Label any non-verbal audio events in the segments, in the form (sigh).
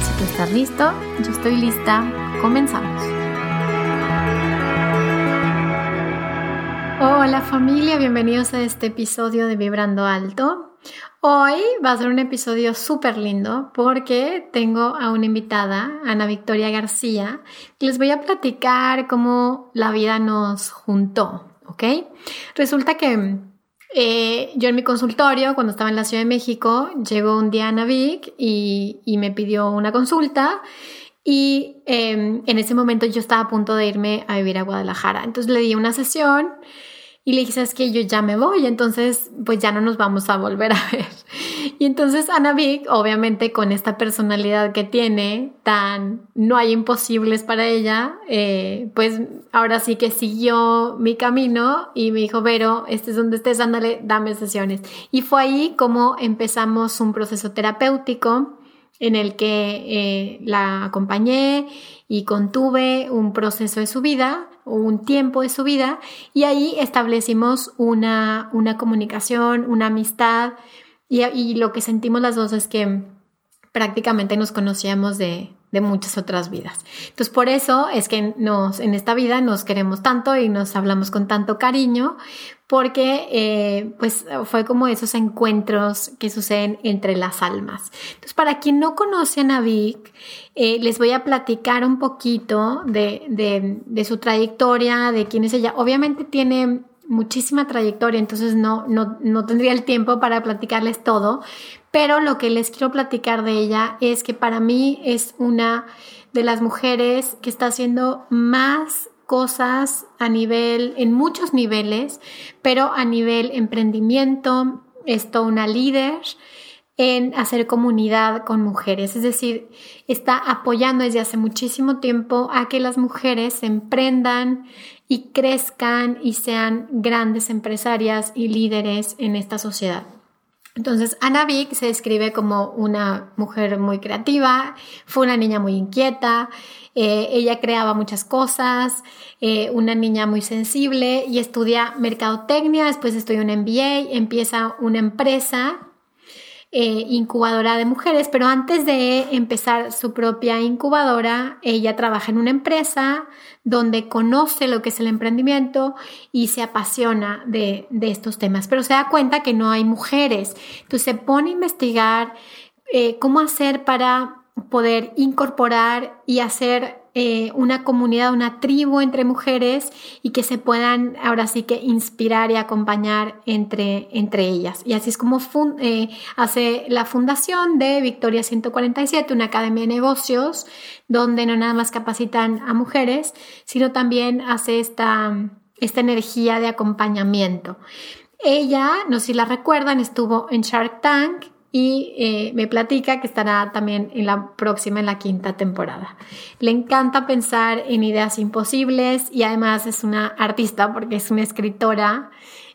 Si tú estás listo, yo estoy lista, comenzamos. Hola familia, bienvenidos a este episodio de Vibrando Alto. Hoy va a ser un episodio súper lindo porque tengo a una invitada, Ana Victoria García, que les voy a platicar cómo la vida nos juntó, ¿ok? Resulta que eh, yo en mi consultorio, cuando estaba en la Ciudad de México, llegó un día Ana Vic y, me pidió una consulta y em, en ese momento yo estaba a punto de irme a vivir a Guadalajara. Entonces le di una sesión y le dije, ¿sabes que Yo ya me voy, entonces pues ya no nos vamos a volver a (laughs) ver. Y entonces Ana Vic, obviamente con esta personalidad que tiene, tan no hay imposibles para ella, eh, pues ahora sí que siguió mi camino y me dijo, Vero, este es donde estés, ándale, dame sesiones. Y fue ahí como empezamos un proceso terapéutico en el que eh, la acompañé y contuve un proceso de su vida, un tiempo de su vida, y ahí establecimos una, una comunicación, una amistad, y, lo que sentimos las dos es que prácticamente nos conocíamos de, de muchas otras vidas. Entonces, por eso es que nos, en esta vida nos queremos tanto y nos hablamos con tanto cariño, porque eh, pues fue como esos encuentros que suceden entre las almas. Entonces, para quien no conoce a Navik, eh, les voy a platicar un poquito de, de, de su trayectoria, de quién es ella. Obviamente tiene muchísima trayectoria, entonces no, no, no tendría el tiempo para platicarles todo, pero lo que les quiero platicar de ella es que para mí es una de las mujeres que está haciendo más cosas a nivel, en muchos niveles, pero a nivel emprendimiento, es toda una líder en hacer comunidad con mujeres, es decir, está apoyando desde hace muchísimo tiempo a que las mujeres se emprendan, y crezcan y sean grandes empresarias y líderes en esta sociedad. Entonces, Ana Vick se describe como una mujer muy creativa, fue una niña muy inquieta, eh, ella creaba muchas cosas, eh, una niña muy sensible y estudia mercadotecnia, después estudia un MBA, empieza una empresa eh, incubadora de mujeres, pero antes de empezar su propia incubadora, ella trabaja en una empresa donde conoce lo que es el emprendimiento y se apasiona de, de estos temas, pero se da cuenta que no hay mujeres. Entonces se pone a investigar eh, cómo hacer para poder incorporar y hacer eh, una comunidad, una tribu entre mujeres y que se puedan ahora sí que inspirar y acompañar entre, entre ellas. Y así es como eh, hace la fundación de Victoria 147, una academia de negocios, donde no nada más capacitan a mujeres, sino también hace esta, esta energía de acompañamiento. Ella, no sé si la recuerdan, estuvo en Shark Tank y eh, me platica que estará también en la próxima, en la quinta temporada. Le encanta pensar en ideas imposibles y además es una artista porque es una escritora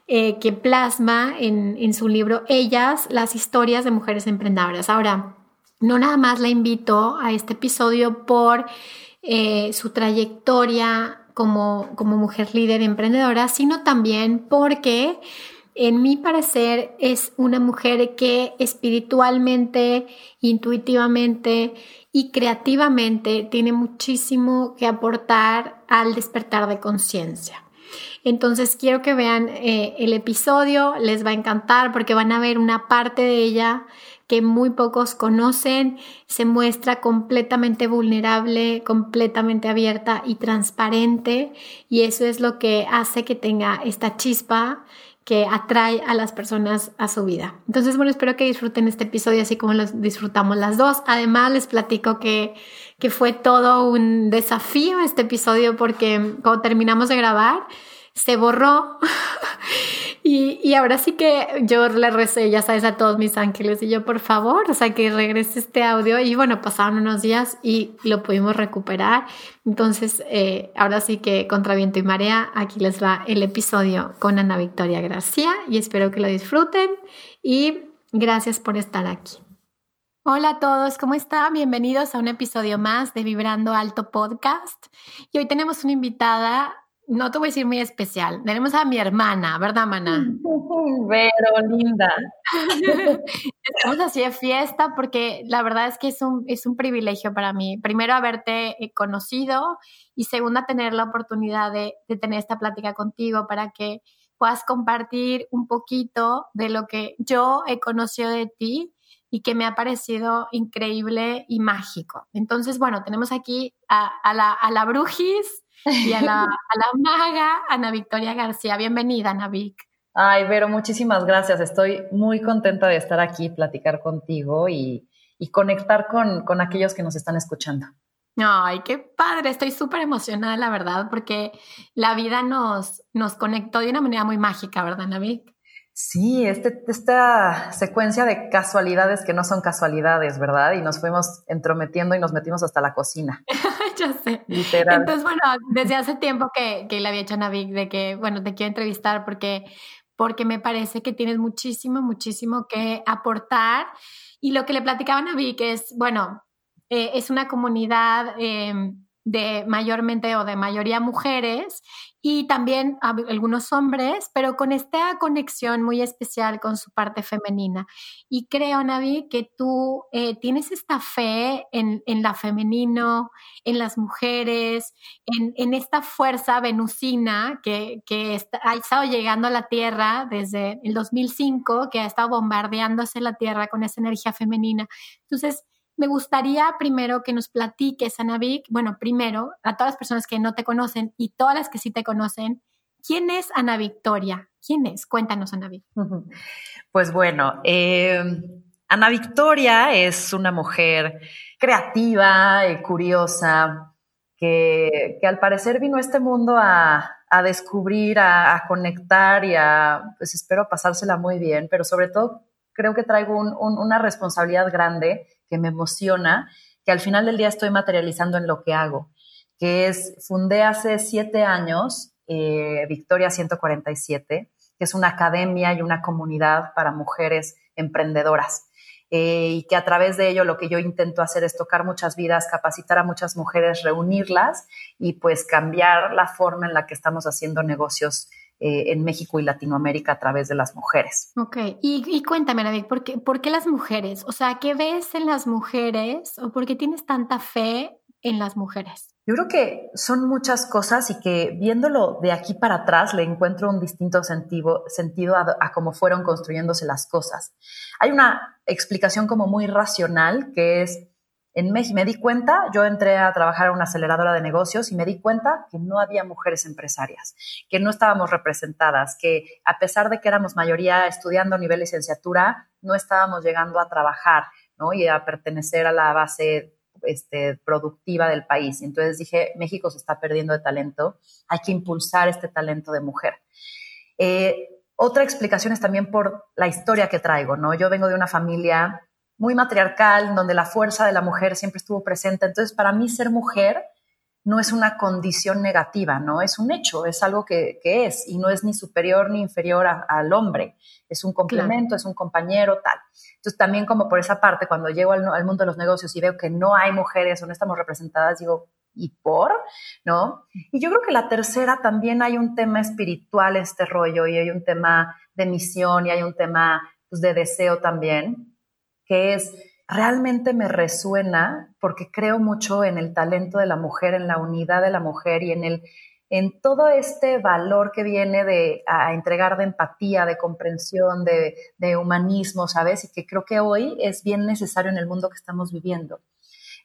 eh, que plasma en, en, su libro Ellas las historias de mujeres emprendedoras. Ahora, no nada más la invito a este episodio por eh, su trayectoria como, como mujer líder emprendedora, sino también porque en mi parecer, es una mujer que espiritualmente, intuitivamente y creativamente tiene muchísimo que aportar al despertar de conciencia. Entonces quiero que vean eh, el episodio, les va a encantar porque van a ver una parte de ella que muy pocos conocen, se muestra completamente vulnerable, completamente abierta y transparente y eso es lo que hace que tenga esta chispa que atrae a las personas a su vida. Entonces, bueno, espero que disfruten este episodio así como lo disfrutamos las dos. Además, les platico que, que fue todo un desafío este episodio porque cuando terminamos de grabar, se borró (laughs) y, y, ahora sí que yo le recé, ya sabes, a todos mis ángeles y yo, por favor, o sea, que regrese este audio y bueno, pasaron unos días y lo pudimos recuperar. Entonces, eh, ahora sí que contra viento y marea, aquí les va el episodio con Ana Victoria García y espero que lo disfruten y gracias por estar aquí. Hola a todos, ¿cómo están? Bienvenidos a un episodio más de Vibrando Alto Podcast. Y hoy tenemos una invitada no te voy a decir muy especial. Tenemos a mi hermana, ¿verdad, Mana? (laughs) Pero linda. (laughs) Estamos así de fiesta porque la verdad es que es un, es un privilegio para mí. Primero, haberte eh, conocido y segunda, tener la oportunidad de, de tener esta plática contigo para que puedas compartir un poquito de lo que yo he conocido de ti y que me ha parecido increíble y mágico. Entonces, bueno, tenemos aquí a, a, la, a la Brujis, y (laughs) a la, maga Ana Victoria García. Bienvenida, Ana Vic. Ay, Vero, muchísimas gracias. Estoy muy contenta de estar aquí, platicar contigo y, conectar con, con, aquellos que nos están escuchando. Ay, qué padre. Estoy súper emocionada, la verdad, porque la vida nos, nos conectó de una manera muy mágica, ¿verdad, Ana Vic? Sí, este, esta secuencia de casualidades que no son casualidades, ¿verdad? Y nos fuimos entrometiendo y nos metimos hasta la cocina. (laughs) ya sé. Literal. Entonces, bueno, desde hace tiempo que, que le había hecho a Navik de que, bueno, te quiero entrevistar porque, porque me parece que tienes muchísimo, muchísimo que aportar. Y lo que le platicaba a Navik es, bueno, eh, es una comunidad eh, de mayormente o de mayoría mujeres y también algunos hombres, pero con esta conexión muy especial con su parte femenina. Y creo, Navi, que tú eh, tienes esta fe en, en, la femenino, en las mujeres, en, en esta fuerza venusina que, que ha estado llegando a la Tierra desde el 2005, que ha estado bombardeándose la Tierra con esa energía femenina. Entonces, me gustaría primero que nos platiques, Anavik, bueno, primero, a todas las personas que no te conocen y todas las que sí te conocen, ¿quién es Ana Victoria? ¿Quién es? Cuéntanos, Ana. Pues bueno, eh, Ana Victoria es una mujer creativa y curiosa que, al parecer vino a este mundo a, descubrir, a, conectar y a, pues espero pasársela muy bien, pero sobre todo creo que traigo una responsabilidad grande que me emociona, que al final del día estoy materializando en lo que hago, que es, fundé hace siete años eh, Victoria 147, que es una academia y una comunidad para mujeres emprendedoras. Eh, y que a través de ello lo que yo intento hacer es tocar muchas vidas, capacitar a muchas mujeres, reunirlas y pues cambiar la forma en la que estamos haciendo negocios eh, en México y Latinoamérica a través de las mujeres. Ok, y, cuéntame, David, ¿por qué, ¿por qué las mujeres? O sea, ¿qué ves en las mujeres o por qué tienes tanta fe en las mujeres? Yo creo que son muchas cosas y que viéndolo de aquí para atrás le encuentro un distinto sentido, sentido a, a, cómo fueron construyéndose las cosas. Hay una explicación como muy racional que es en México me di cuenta, yo entré a trabajar en una aceleradora de negocios y me di cuenta que no había mujeres empresarias, que no estábamos representadas, que a pesar de que éramos mayoría estudiando a nivel licenciatura, no estábamos llegando a trabajar ¿no? y a pertenecer a la base este, productiva del país. Entonces dije, México se está perdiendo de talento, hay que impulsar este talento de mujer. Eh, otra explicación es también por la historia que traigo, ¿no? Yo vengo de una familia muy matriarcal, donde la fuerza de la mujer siempre estuvo presente. Entonces, para mí ser mujer no es una condición negativa, ¿no? Es un hecho, es algo que, es y no es ni superior ni inferior al hombre. Es un complemento, es un compañero, tal. Entonces, también como por esa parte, cuando llego al, al, mundo de los negocios y veo que no hay mujeres o no estamos representadas, digo, ¿y por? ¿No? Y yo creo que la tercera también hay un tema espiritual, este rollo, y hay un tema de misión y hay un tema pues, de deseo también que es realmente me resuena porque creo mucho en el talento de la mujer, en la unidad de la mujer y en el, en todo este valor que viene de a entregar de empatía, de comprensión, de, de, humanismo, ¿sabes? Y que creo que hoy es bien necesario en el mundo que estamos viviendo.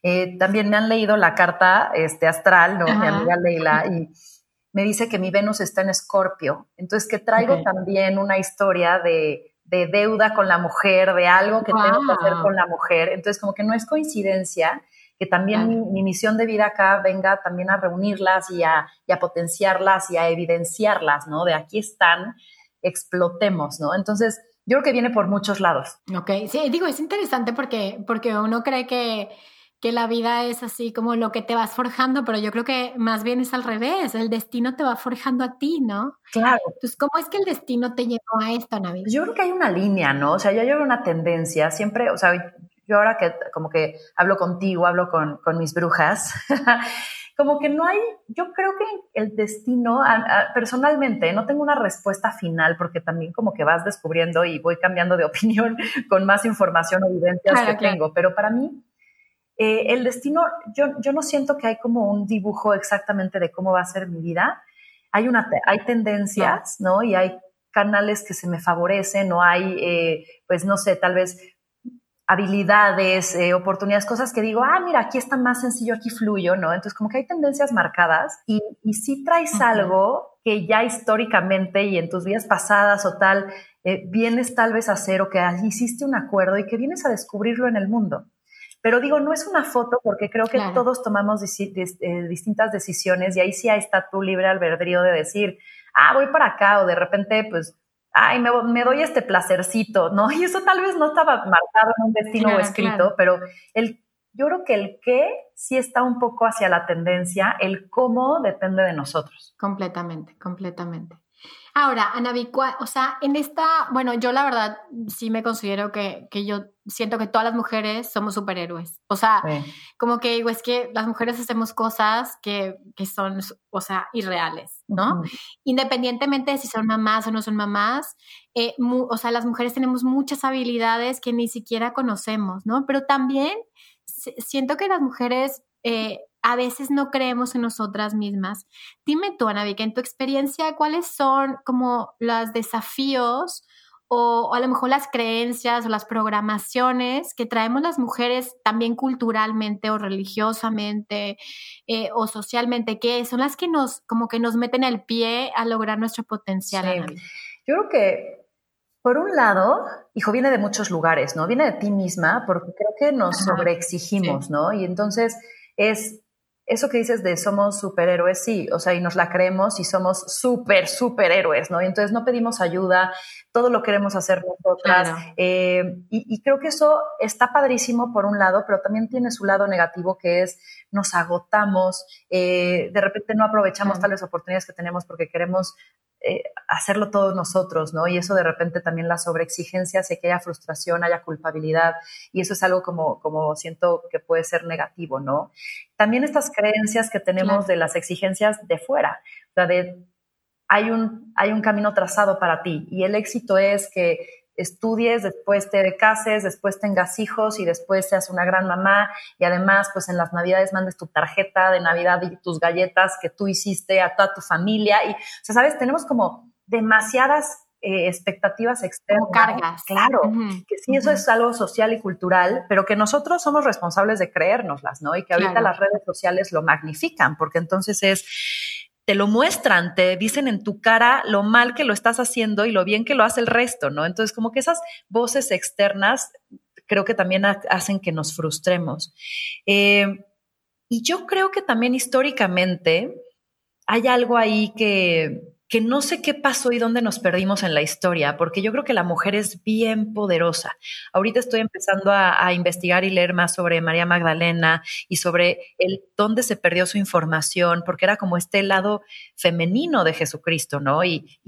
Eh, también me han leído la carta este, astral, ¿no? Mi amiga Leila, y me dice que mi Venus está en Escorpio. Entonces, que traigo también una historia de, de, deuda con la mujer, de algo que tengo que hacer con la mujer. Entonces, como que no es coincidencia que también mi, misión de vida acá venga también a reunirlas y a, y a, potenciarlas y a evidenciarlas, ¿no? De aquí están, explotemos, ¿no? Entonces, yo creo que viene por muchos lados. Ok, sí, digo, es interesante porque, porque uno cree que que la vida es así como lo que te vas forjando, pero yo creo que más bien es al revés, el destino te va forjando a ti, ¿no? Claro. Entonces, ¿cómo es que el destino te llevó a esto, Navi? Yo creo que hay una línea, ¿no? O sea, yo llevo una tendencia, siempre, o sea, yo ahora que como que hablo contigo, hablo con, con mis brujas, (laughs) como que no hay, yo creo que el destino, personalmente, no tengo una respuesta final porque también como que vas descubriendo y voy cambiando de (laughs) opinión con más información o evidencias que tengo, pero para mí eh, el destino, yo, yo no siento que hay como un dibujo exactamente de cómo va a ser mi vida. Hay, una, hay tendencias, ¿no? Y hay canales que se me favorecen o hay, eh, pues no sé, tal vez habilidades, eh, oportunidades, cosas que digo, ah, mira, aquí está más sencillo, aquí fluyo, ¿no? Entonces, como que hay tendencias marcadas y, y si traes algo que ya históricamente y en tus vidas pasadas o tal, vienes tal vez a hacer o que hiciste un acuerdo y que vienes a descubrirlo en el mundo. Pero digo, no es una foto porque creo que todos tomamos eh, distintas decisiones y ahí sí está tu libre albedrío de decir, ah, voy para acá o de repente, pues, ay, me, me, doy este placercito, ¿no? (laughs) Y eso tal vez no estaba marcado en un destino o escrito, pero el, yo creo que el qué sí está un poco hacia la tendencia, el cómo depende de nosotros. Completamente, completamente. Ahora, Ana o sea, en esta, bueno, yo la verdad sí me considero que, que yo siento que todas las mujeres somos superhéroes. O sea, como que digo, es que las mujeres hacemos cosas que, que son, o sea, irreales, ¿no? Independientemente de si son mamás o no son mamás, eh, o sea, las mujeres tenemos muchas habilidades que ni siquiera conocemos, ¿no? Pero también siento que las mujeres eh, a veces no creemos en nosotras mismas. Dime tú, Ana en tu experiencia, ¿cuáles son como los desafíos o, a lo mejor las creencias o las programaciones que traemos las mujeres también culturalmente o religiosamente eh, o socialmente, que son las que nos, como que nos meten el pie a lograr nuestro potencial? Yo creo que por un lado, hijo, viene de muchos lugares, ¿no? Viene de ti misma, porque creo que nos sobreexigimos, ¿no? Y entonces es eso que dices de somos superhéroes, sí, o sea, y nos la creemos y somos súper, superhéroes, ¿no? Y entonces no pedimos ayuda, todo lo queremos hacer nosotras. Eh, y, creo que eso está padrísimo por un lado, pero también tiene su lado negativo que es nos agotamos, eh, de repente no aprovechamos tales oportunidades que tenemos porque queremos eh, hacerlo todos nosotros, ¿no? Y eso de repente también la sobreexigencia hace que haya frustración, haya culpabilidad, y eso es algo como, como siento que puede ser negativo, ¿no? También estas creencias que tenemos de las exigencias de fuera, o sea, de hay un, hay un camino trazado para ti y el éxito es que estudies, después te cases, después tengas hijos y después seas una gran mamá y además pues en las navidades mandes tu tarjeta de navidad y tus galletas que tú hiciste a toda tu familia y, o sea, sabes, tenemos como demasiadas eh, expectativas externas. Cargas. Claro, que sí, eso es algo social y cultural, pero que nosotros somos responsables de creérnoslas, ¿no? Y que ahorita las redes sociales lo magnifican, porque entonces es te lo muestran, te dicen en tu cara lo mal que lo estás haciendo y lo bien que lo hace el resto, ¿no? Entonces, como que esas voces externas creo que también hacen que nos frustremos. Eh, y yo creo que también históricamente hay algo ahí que, que no sé qué pasó y dónde nos perdimos en la historia, porque yo creo que la mujer es bien poderosa. Ahorita estoy empezando a, investigar y leer más sobre María Magdalena y sobre el dónde se perdió su información, porque era como este lado femenino de Jesucristo, ¿no? Y,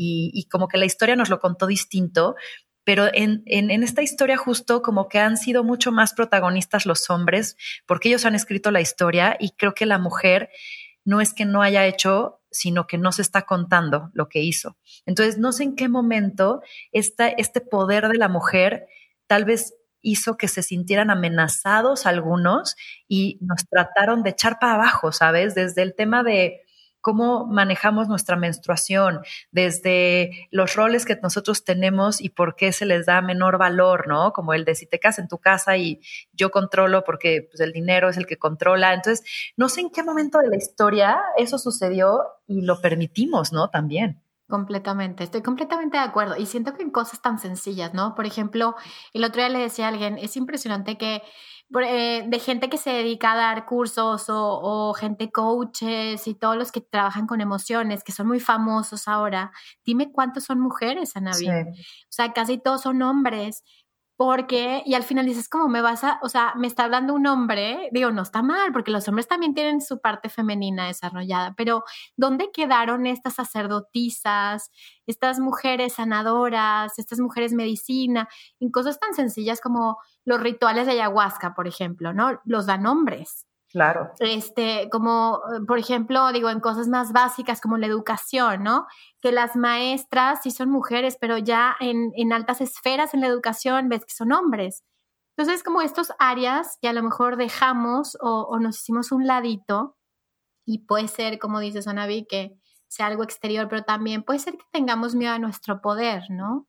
como que la historia nos lo contó distinto, pero en, esta historia justo como que han sido mucho más protagonistas los hombres, porque ellos han escrito la historia y creo que la mujer no es que no haya hecho sino que no se está contando lo que hizo. Entonces, no sé en qué momento esta, este poder de la mujer tal vez hizo que se sintieran amenazados algunos y nos trataron de echar para abajo, ¿sabes? Desde el tema de, cómo manejamos nuestra menstruación, desde los roles que nosotros tenemos y por qué se les da menor valor, ¿no? Como el de si te casas en tu casa y yo controlo porque pues, el dinero es el que controla. Entonces, no sé en qué momento de la historia eso sucedió y lo permitimos, ¿no? También. Completamente, estoy completamente de acuerdo y siento que en cosas tan sencillas, ¿no? Por ejemplo, el otro día le decía a alguien, es impresionante que de gente que se dedica a dar cursos o, gente coaches y todos los que trabajan con emociones, que son muy famosos ahora, dime cuántos son mujeres, Anavi. O sea, casi todos son hombres porque, y al final dices, ¿cómo me vas a, o sea, me está hablando un hombre? Digo, no está mal, porque los hombres también tienen su parte femenina desarrollada, pero ¿dónde quedaron estas sacerdotisas, estas mujeres sanadoras, estas mujeres medicina, en cosas tan sencillas como los rituales de ayahuasca, por ejemplo, ¿no? Los dan hombres. Claro. Este, como, eh, por ejemplo, digo, en cosas más básicas como la educación, ¿no? Que las maestras sí son mujeres, pero ya en, en altas esferas en la educación ves que son hombres. Entonces, como estos áreas que a lo mejor dejamos o, o nos hicimos un ladito, y puede ser, como dice Sonavi, que sea algo exterior, pero también puede ser que tengamos miedo a nuestro poder, ¿no?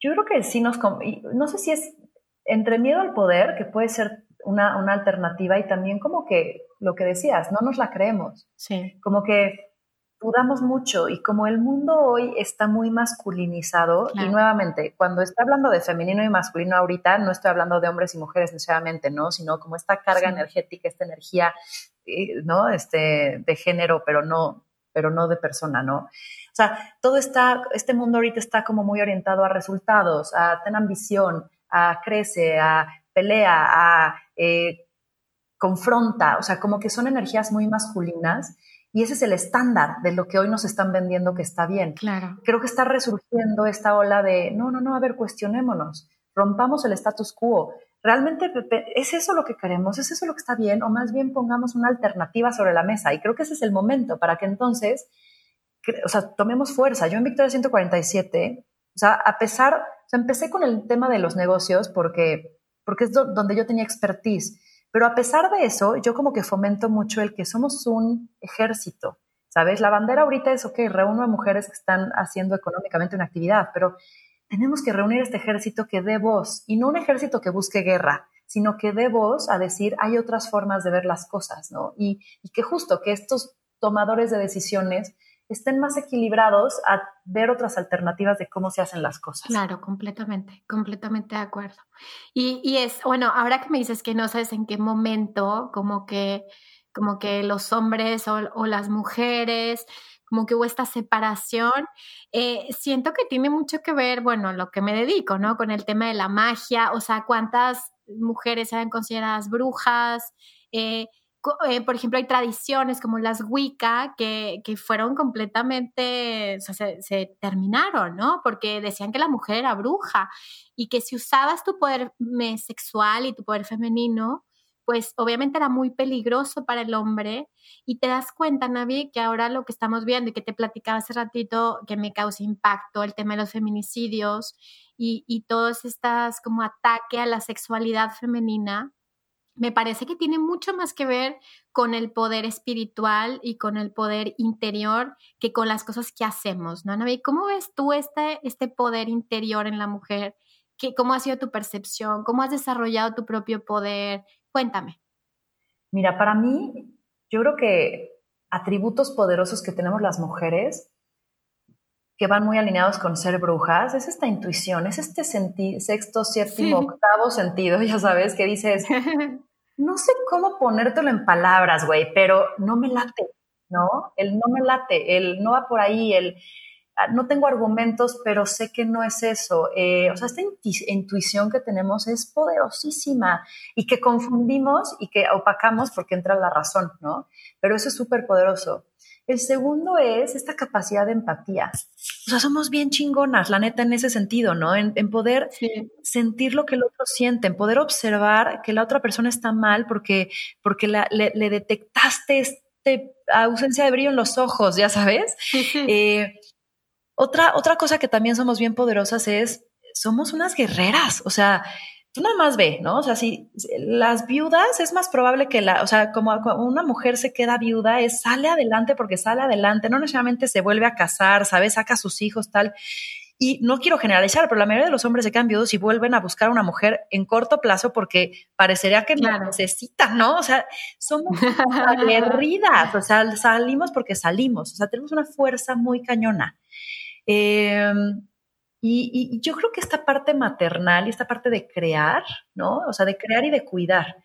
Yo creo que sí nos... No sé si es entre miedo al poder, que puede ser una, una, alternativa y también como que lo que decías, no nos la creemos. Sí. Como que dudamos mucho y como el mundo hoy está muy masculinizado y nuevamente, cuando está hablando de femenino y masculino ahorita, no estoy hablando de hombres y mujeres necesariamente, ¿no? Sino como esta carga energética, esta energía, eh, ¿no? Este, de género, pero no, pero no de persona, ¿no? O sea, todo está, este mundo ahorita está como muy orientado a resultados, a tener ambición, a crece, a pelea, a eh, confronta, o sea, como que son energías muy masculinas y ese es el estándar de lo que hoy nos están vendiendo que está bien. Claro. Creo que está resurgiendo esta ola de, no, no, no, a ver, cuestionémonos, rompamos el status quo. ¿Realmente es eso lo que queremos? ¿Es eso lo que está bien? O más bien pongamos una alternativa sobre la mesa. Y creo que ese es el momento para que entonces, o sea, tomemos fuerza. Yo en Victoria 147, o sea, a pesar, o sea, empecé con el tema de los negocios porque porque es donde yo tenía expertise. Pero a pesar de eso, yo como que fomento mucho el que somos un ejército, ¿sabes? La bandera ahorita es, ok, reúno a mujeres que están haciendo económicamente una actividad, pero tenemos que reunir este ejército que dé voz, y no un ejército que busque guerra, sino que dé voz a decir, hay otras formas de ver las cosas, ¿no? Y, y que justo que estos tomadores de decisiones estén más equilibrados a ver otras alternativas de cómo se hacen las cosas. Claro, completamente, completamente de acuerdo. Y, y es, bueno, ahora que me dices que no sabes en qué momento, como que, como que los hombres o, las mujeres, como que hubo esta separación, eh, siento que tiene mucho que ver, bueno, lo que me dedico, ¿no? Con el tema de la magia, o sea, cuántas mujeres eran consideradas brujas, eh, eh, por ejemplo, hay tradiciones como las Wicca que, que fueron completamente, o sea, se, terminaron, ¿no? Porque decían que la mujer era bruja y que si usabas tu poder sexual y tu poder femenino, pues obviamente era muy peligroso para el hombre y te das cuenta, Navi, que ahora lo que estamos viendo y que te platicaba hace ratito que me causa impacto, el tema de los feminicidios y, y todos estas como ataque a la sexualidad femenina, me parece que tiene mucho más que ver con el poder espiritual y con el poder interior que con las cosas que hacemos, ¿no, Navi? ¿Cómo ves tú este, este poder interior en la mujer? ¿Qué, ¿Cómo ha sido tu percepción? ¿Cómo has desarrollado tu propio poder? Cuéntame. Mira, para mí, yo creo que atributos poderosos que tenemos las mujeres que van muy alineados con ser brujas, es esta intuición, es este sexto, séptimo, octavo sentido, (laughs) ya sabes, que dices, no sé cómo ponértelo en palabras, güey, pero no me late, ¿no? El no me late, el no va por ahí, el ah, no tengo argumentos, pero sé que no es eso. Eh, o sea, esta intuición que tenemos es poderosísima y que confundimos y que opacamos porque entra la razón, ¿no? Pero eso es súper poderoso. El segundo es esta capacidad de empatía. O sea, somos bien chingonas, la neta, en ese sentido, ¿no? En, poder sentir lo que el otro siente, en poder observar que la otra persona está mal porque, porque le, detectaste este ausencia de brillo en los ojos, ya sabes. Eh, otra, otra cosa que también somos bien poderosas es, somos unas guerreras, o sea, tú nada más ve, ¿no? O sea, si las viudas es más probable que la, o sea, como una mujer se queda viuda, es sale adelante porque sale adelante, no necesariamente se vuelve a casar, ¿sabes? Saca a sus hijos, tal. Y no quiero generalizar, pero la mayoría de los hombres se quedan viudos y vuelven a buscar a una mujer en corto plazo porque parecería que la necesitan, ¿no? O sea, somos (laughs) aguerridas, o sea, salimos porque salimos, o sea, tenemos una fuerza muy cañona. Eh, y, yo creo que esta parte maternal y esta parte de crear, ¿no? O sea, de crear y de cuidar,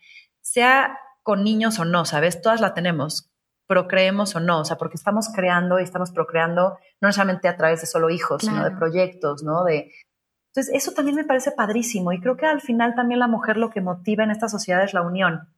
sea con niños o no, ¿sabes? Todas la tenemos, procreemos o no, o sea, porque estamos creando y estamos procreando no solamente a través de solo hijos, sino de proyectos, ¿no? De, entonces, eso también me parece padrísimo y creo que al final también la mujer lo que motiva en esta sociedad es la unión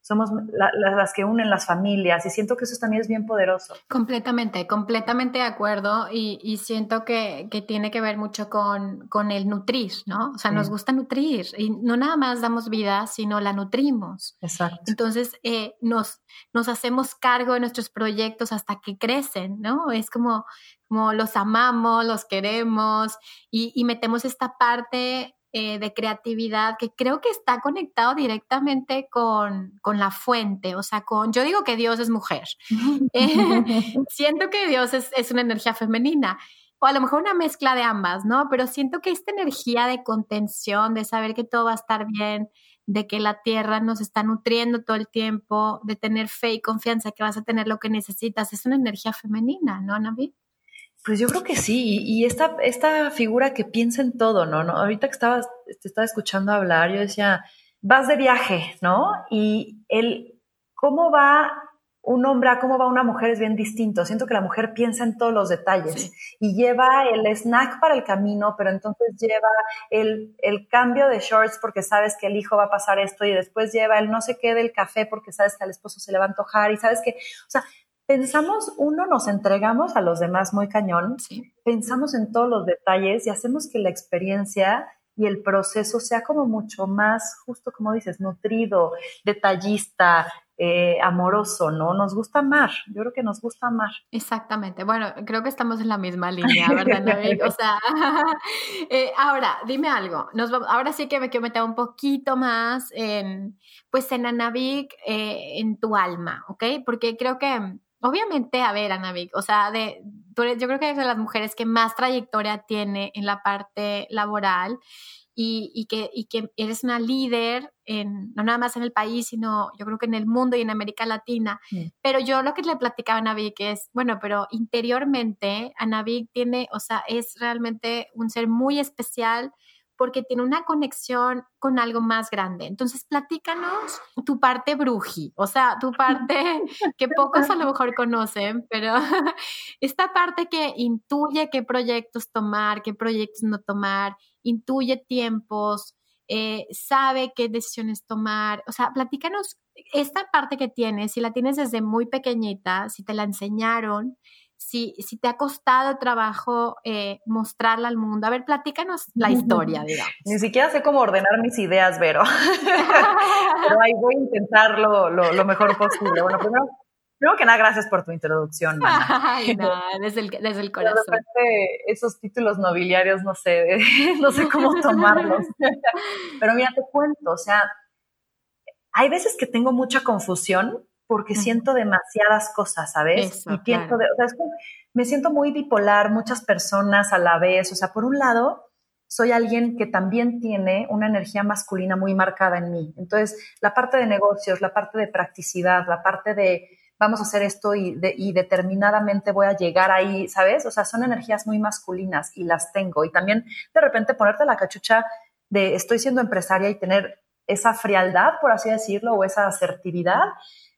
somos las que unen las familias y siento que eso también es bien poderoso. Completamente, completamente de acuerdo y, siento que, tiene que ver mucho con, con el nutrir, ¿no? O sea, nos gusta nutrir y no nada más damos vida, sino la nutrimos. Exacto. Entonces, eh, nos, nos hacemos cargo de nuestros proyectos hasta que crecen, ¿no? Es como, como los amamos, los queremos y, y metemos esta parte eh, de creatividad que creo que está conectado directamente con, con, la fuente, o sea, con, yo digo que Dios es mujer, eh, (laughs) (laughs) siento que Dios es, es, una energía femenina, o a lo mejor una mezcla de ambas, ¿no? Pero siento que esta energía de contención, de saber que todo va a estar bien, de que la tierra nos está nutriendo todo el tiempo, de tener fe y confianza que vas a tener lo que necesitas, es una energía femenina, ¿no, Navi? Pues yo creo que sí, y esta, esta figura que piensa en todo, ¿no? ¿no? Ahorita que estaba, te estaba escuchando hablar, yo decía, vas de viaje, ¿no? Y el, ¿cómo va un hombre a cómo va una mujer es bien distinto. Siento que la mujer piensa en todos los detalles y lleva el snack para el camino, pero entonces lleva el, el, cambio de shorts porque sabes que el hijo va a pasar esto y después lleva el no sé qué del café porque sabes que al esposo se le va a antojar y sabes que, o sea, pensamos, uno, nos entregamos a los demás muy cañón, pensamos en todos los detalles y hacemos que la experiencia y el proceso sea como mucho más, justo como dices, nutrido, detallista, eh, amoroso, ¿no? Nos gusta amar, yo creo que nos gusta amar. Exactamente, bueno, creo que estamos en la misma línea, ¿verdad? (laughs) o sea, (laughs) eh, ahora, dime algo, nos ahora sí que me quiero meter un poquito más en, pues en Anavik, eh, en tu alma, ¿ok? Porque creo que Obviamente, a ver, Anavik, o sea, de, yo creo que eres de las mujeres que más trayectoria tiene en la parte laboral y, que, y que eres una líder, en, no nada más en el país, sino yo creo que en el mundo y en América Latina. Pero yo lo que le platicaba a Anavik es, bueno, pero interiormente Anavik tiene, o sea, es realmente un ser muy especial porque tiene una conexión con algo más grande. Entonces, platícanos tu parte bruji, o sea, tu parte (laughs) que pocos a lo mejor conocen, pero (laughs) esta parte que intuye qué proyectos tomar, qué proyectos no tomar, intuye tiempos, eh, sabe qué decisiones tomar. O sea, platícanos esta parte que tienes, si la tienes desde muy pequeñita, si te la enseñaron, si, si te ha costado trabajo eh, mostrarla al mundo. A ver, platícanos la historia, digamos. Ni siquiera sé cómo ordenar mis ideas, Vero. (laughs) Pero ahí voy a intentarlo lo, lo, mejor posible. Bueno, primero, primero que nada, gracias por tu introducción, (laughs) Ay, no, desde el, desde el (laughs) corazón. De repente, esos títulos nobiliarios, no sé, no sé cómo tomarlos. Pero mira, te cuento, o sea, hay veces que tengo mucha confusión porque siento demasiadas cosas, ¿sabes? y pienso de, o sea, es que me siento muy bipolar, muchas personas a la vez, o sea, por un lado, soy alguien que también tiene una energía masculina muy marcada en mí. Entonces, la parte de negocios, la parte de practicidad, la parte de vamos a hacer esto y, y determinadamente voy a llegar ahí, ¿sabes? O sea, son energías muy masculinas y las tengo. Y también de repente ponerte la cachucha de estoy siendo empresaria y tener esa frialdad, por así decirlo, o esa asertividad,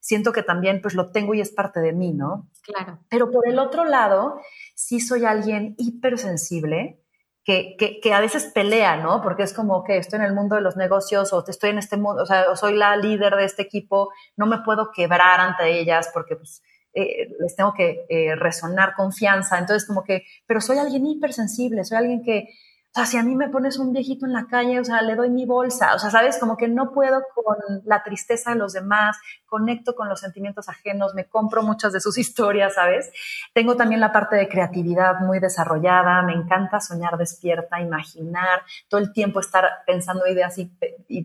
siento que también pues lo tengo y es parte de mí, ¿no? Claro. Pero por el otro lado, sí soy alguien hipersensible. Que, que, que a veces pelea, ¿no? Porque es como que estoy en el mundo de los negocios o estoy en este mundo, o sea, o soy la líder de este equipo, no me puedo quebrar ante ellas porque pues eh, les tengo que eh, resonar confianza. Entonces, como que, pero soy alguien hipersensible, soy alguien que o sea, si a mí me pones un viejito en la calle, o sea, le doy mi bolsa, o sea, sabes, como que no puedo con la tristeza de los demás, conecto con los sentimientos ajenos, me compro muchas de sus (laughs) historias, ¿sabes? Tengo también la parte de creatividad muy desarrollada, me encanta soñar despierta, imaginar, todo el tiempo estar pensando ideas y,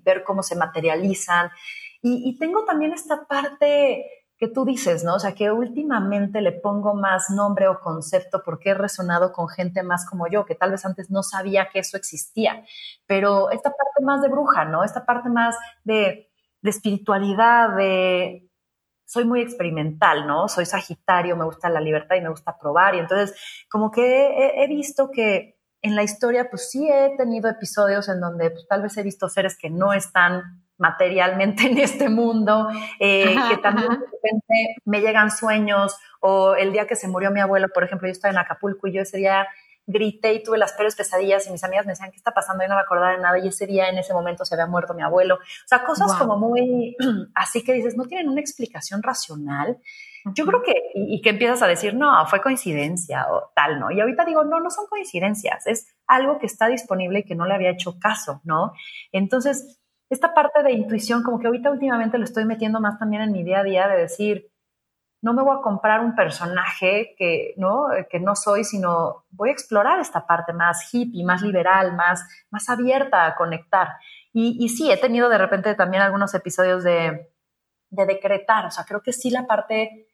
ver cómo se materializan. y tengo también esta parte que tú dices, ¿no? O sea, que últimamente le pongo más nombre o concepto porque he resonado con gente más como yo, que tal vez antes no sabía que eso existía. Pero esta parte más de bruja, ¿no? Esta parte más de, espiritualidad, de... Soy muy experimental, ¿no? Soy sagitario, me gusta la libertad y me gusta probar. Y entonces, como que he, visto que en la historia, pues sí he tenido episodios en donde pues, tal vez he visto seres que no están materialmente en este mundo, eh, que también de repente me llegan sueños o el día que se murió mi abuelo, por ejemplo, yo estaba en Acapulco y yo ese día grité y tuve las peores pesadillas y mis amigas me decían, ¿qué está pasando? Y no me acordaba de nada y ese día, en ese momento, se había muerto mi abuelo. O sea, cosas como muy (clears throat) así que dices, no tienen una explicación racional. Yo creo que, y, y, que empiezas a decir, no, fue coincidencia o tal, ¿no? Y ahorita digo, no, no son coincidencias, es algo que está disponible y que no le había hecho caso, ¿no? Entonces, esta parte de intuición, como que ahorita últimamente lo estoy metiendo más también en mi día a día de decir, no me voy a comprar un personaje que no, que no soy, sino voy a explorar esta parte más hippie, más liberal, más, más abierta a conectar. Y, y sí, he tenido de repente también algunos episodios de, de decretar, o sea, creo que sí la parte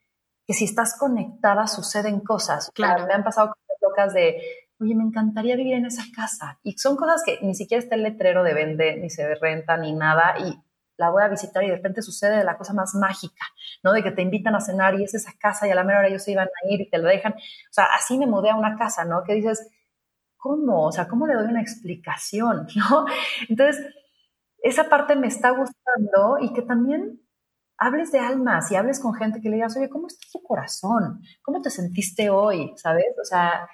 que si estás conectada suceden cosas. Claro. me han pasado cosas locas de oye, me encantaría vivir en esa casa. Y son cosas que ni siquiera está el letrero de vende, ni se renta, ni nada. Y la voy a visitar y de repente sucede la cosa más mágica, ¿no? De que te invitan a cenar y es esa casa y a la mera hora ellos se iban a ir y te lo dejan. O sea, así me mudé a una casa, ¿no? Que dices, ¿cómo? O sea, ¿cómo le doy una explicación, (laughs) ¿no? Entonces, esa parte me está gustando y que también hables de almas y hables con gente que le digas, oye, ¿cómo está tu corazón? ¿Cómo te sentiste hoy? ¿Sabes? O sea,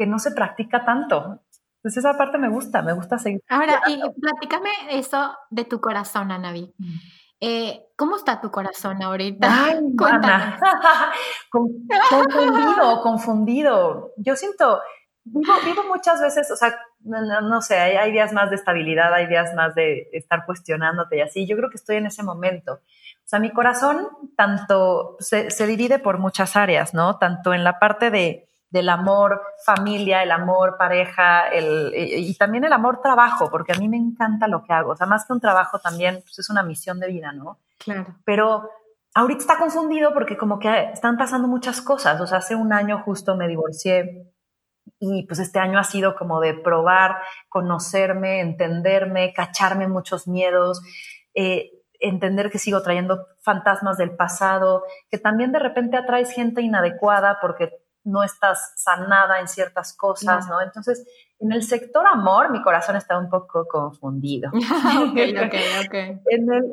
que no se practica tanto. Entonces esa parte me gusta, me gusta seguir. Ahora, y platícame eso de tu corazón, Anavi. Mm. Eh, ¿Cómo está tu corazón ahorita? Ay, (laughs) (laughs) confundido, confundido. Yo siento, vivo, vivo muchas veces, o sea, no, sé, hay, días más de estabilidad, hay días más de estar cuestionándote y así. Yo creo que estoy en ese momento. O sea, mi corazón tanto se, se divide por muchas áreas, ¿no? Tanto en la parte de, del amor familia, el amor pareja, el, y, también el amor trabajo, porque a mí me encanta lo que hago. O sea, más que un trabajo también pues, es una misión de vida, ¿no? Claro. Pero ahorita está confundido porque como que están pasando muchas cosas. O sea, hace un año justo me divorcié y pues este año ha sido como de probar, conocerme, entenderme, cacharme muchos miedos. Eh, entender que sigo trayendo fantasmas del pasado, que también de repente atraes gente inadecuada porque no estás sanada en ciertas cosas, ¿no? Entonces, en el sector amor, mi corazón está un poco confundido. (laughs) ok, (laughs) ok, ok. En el,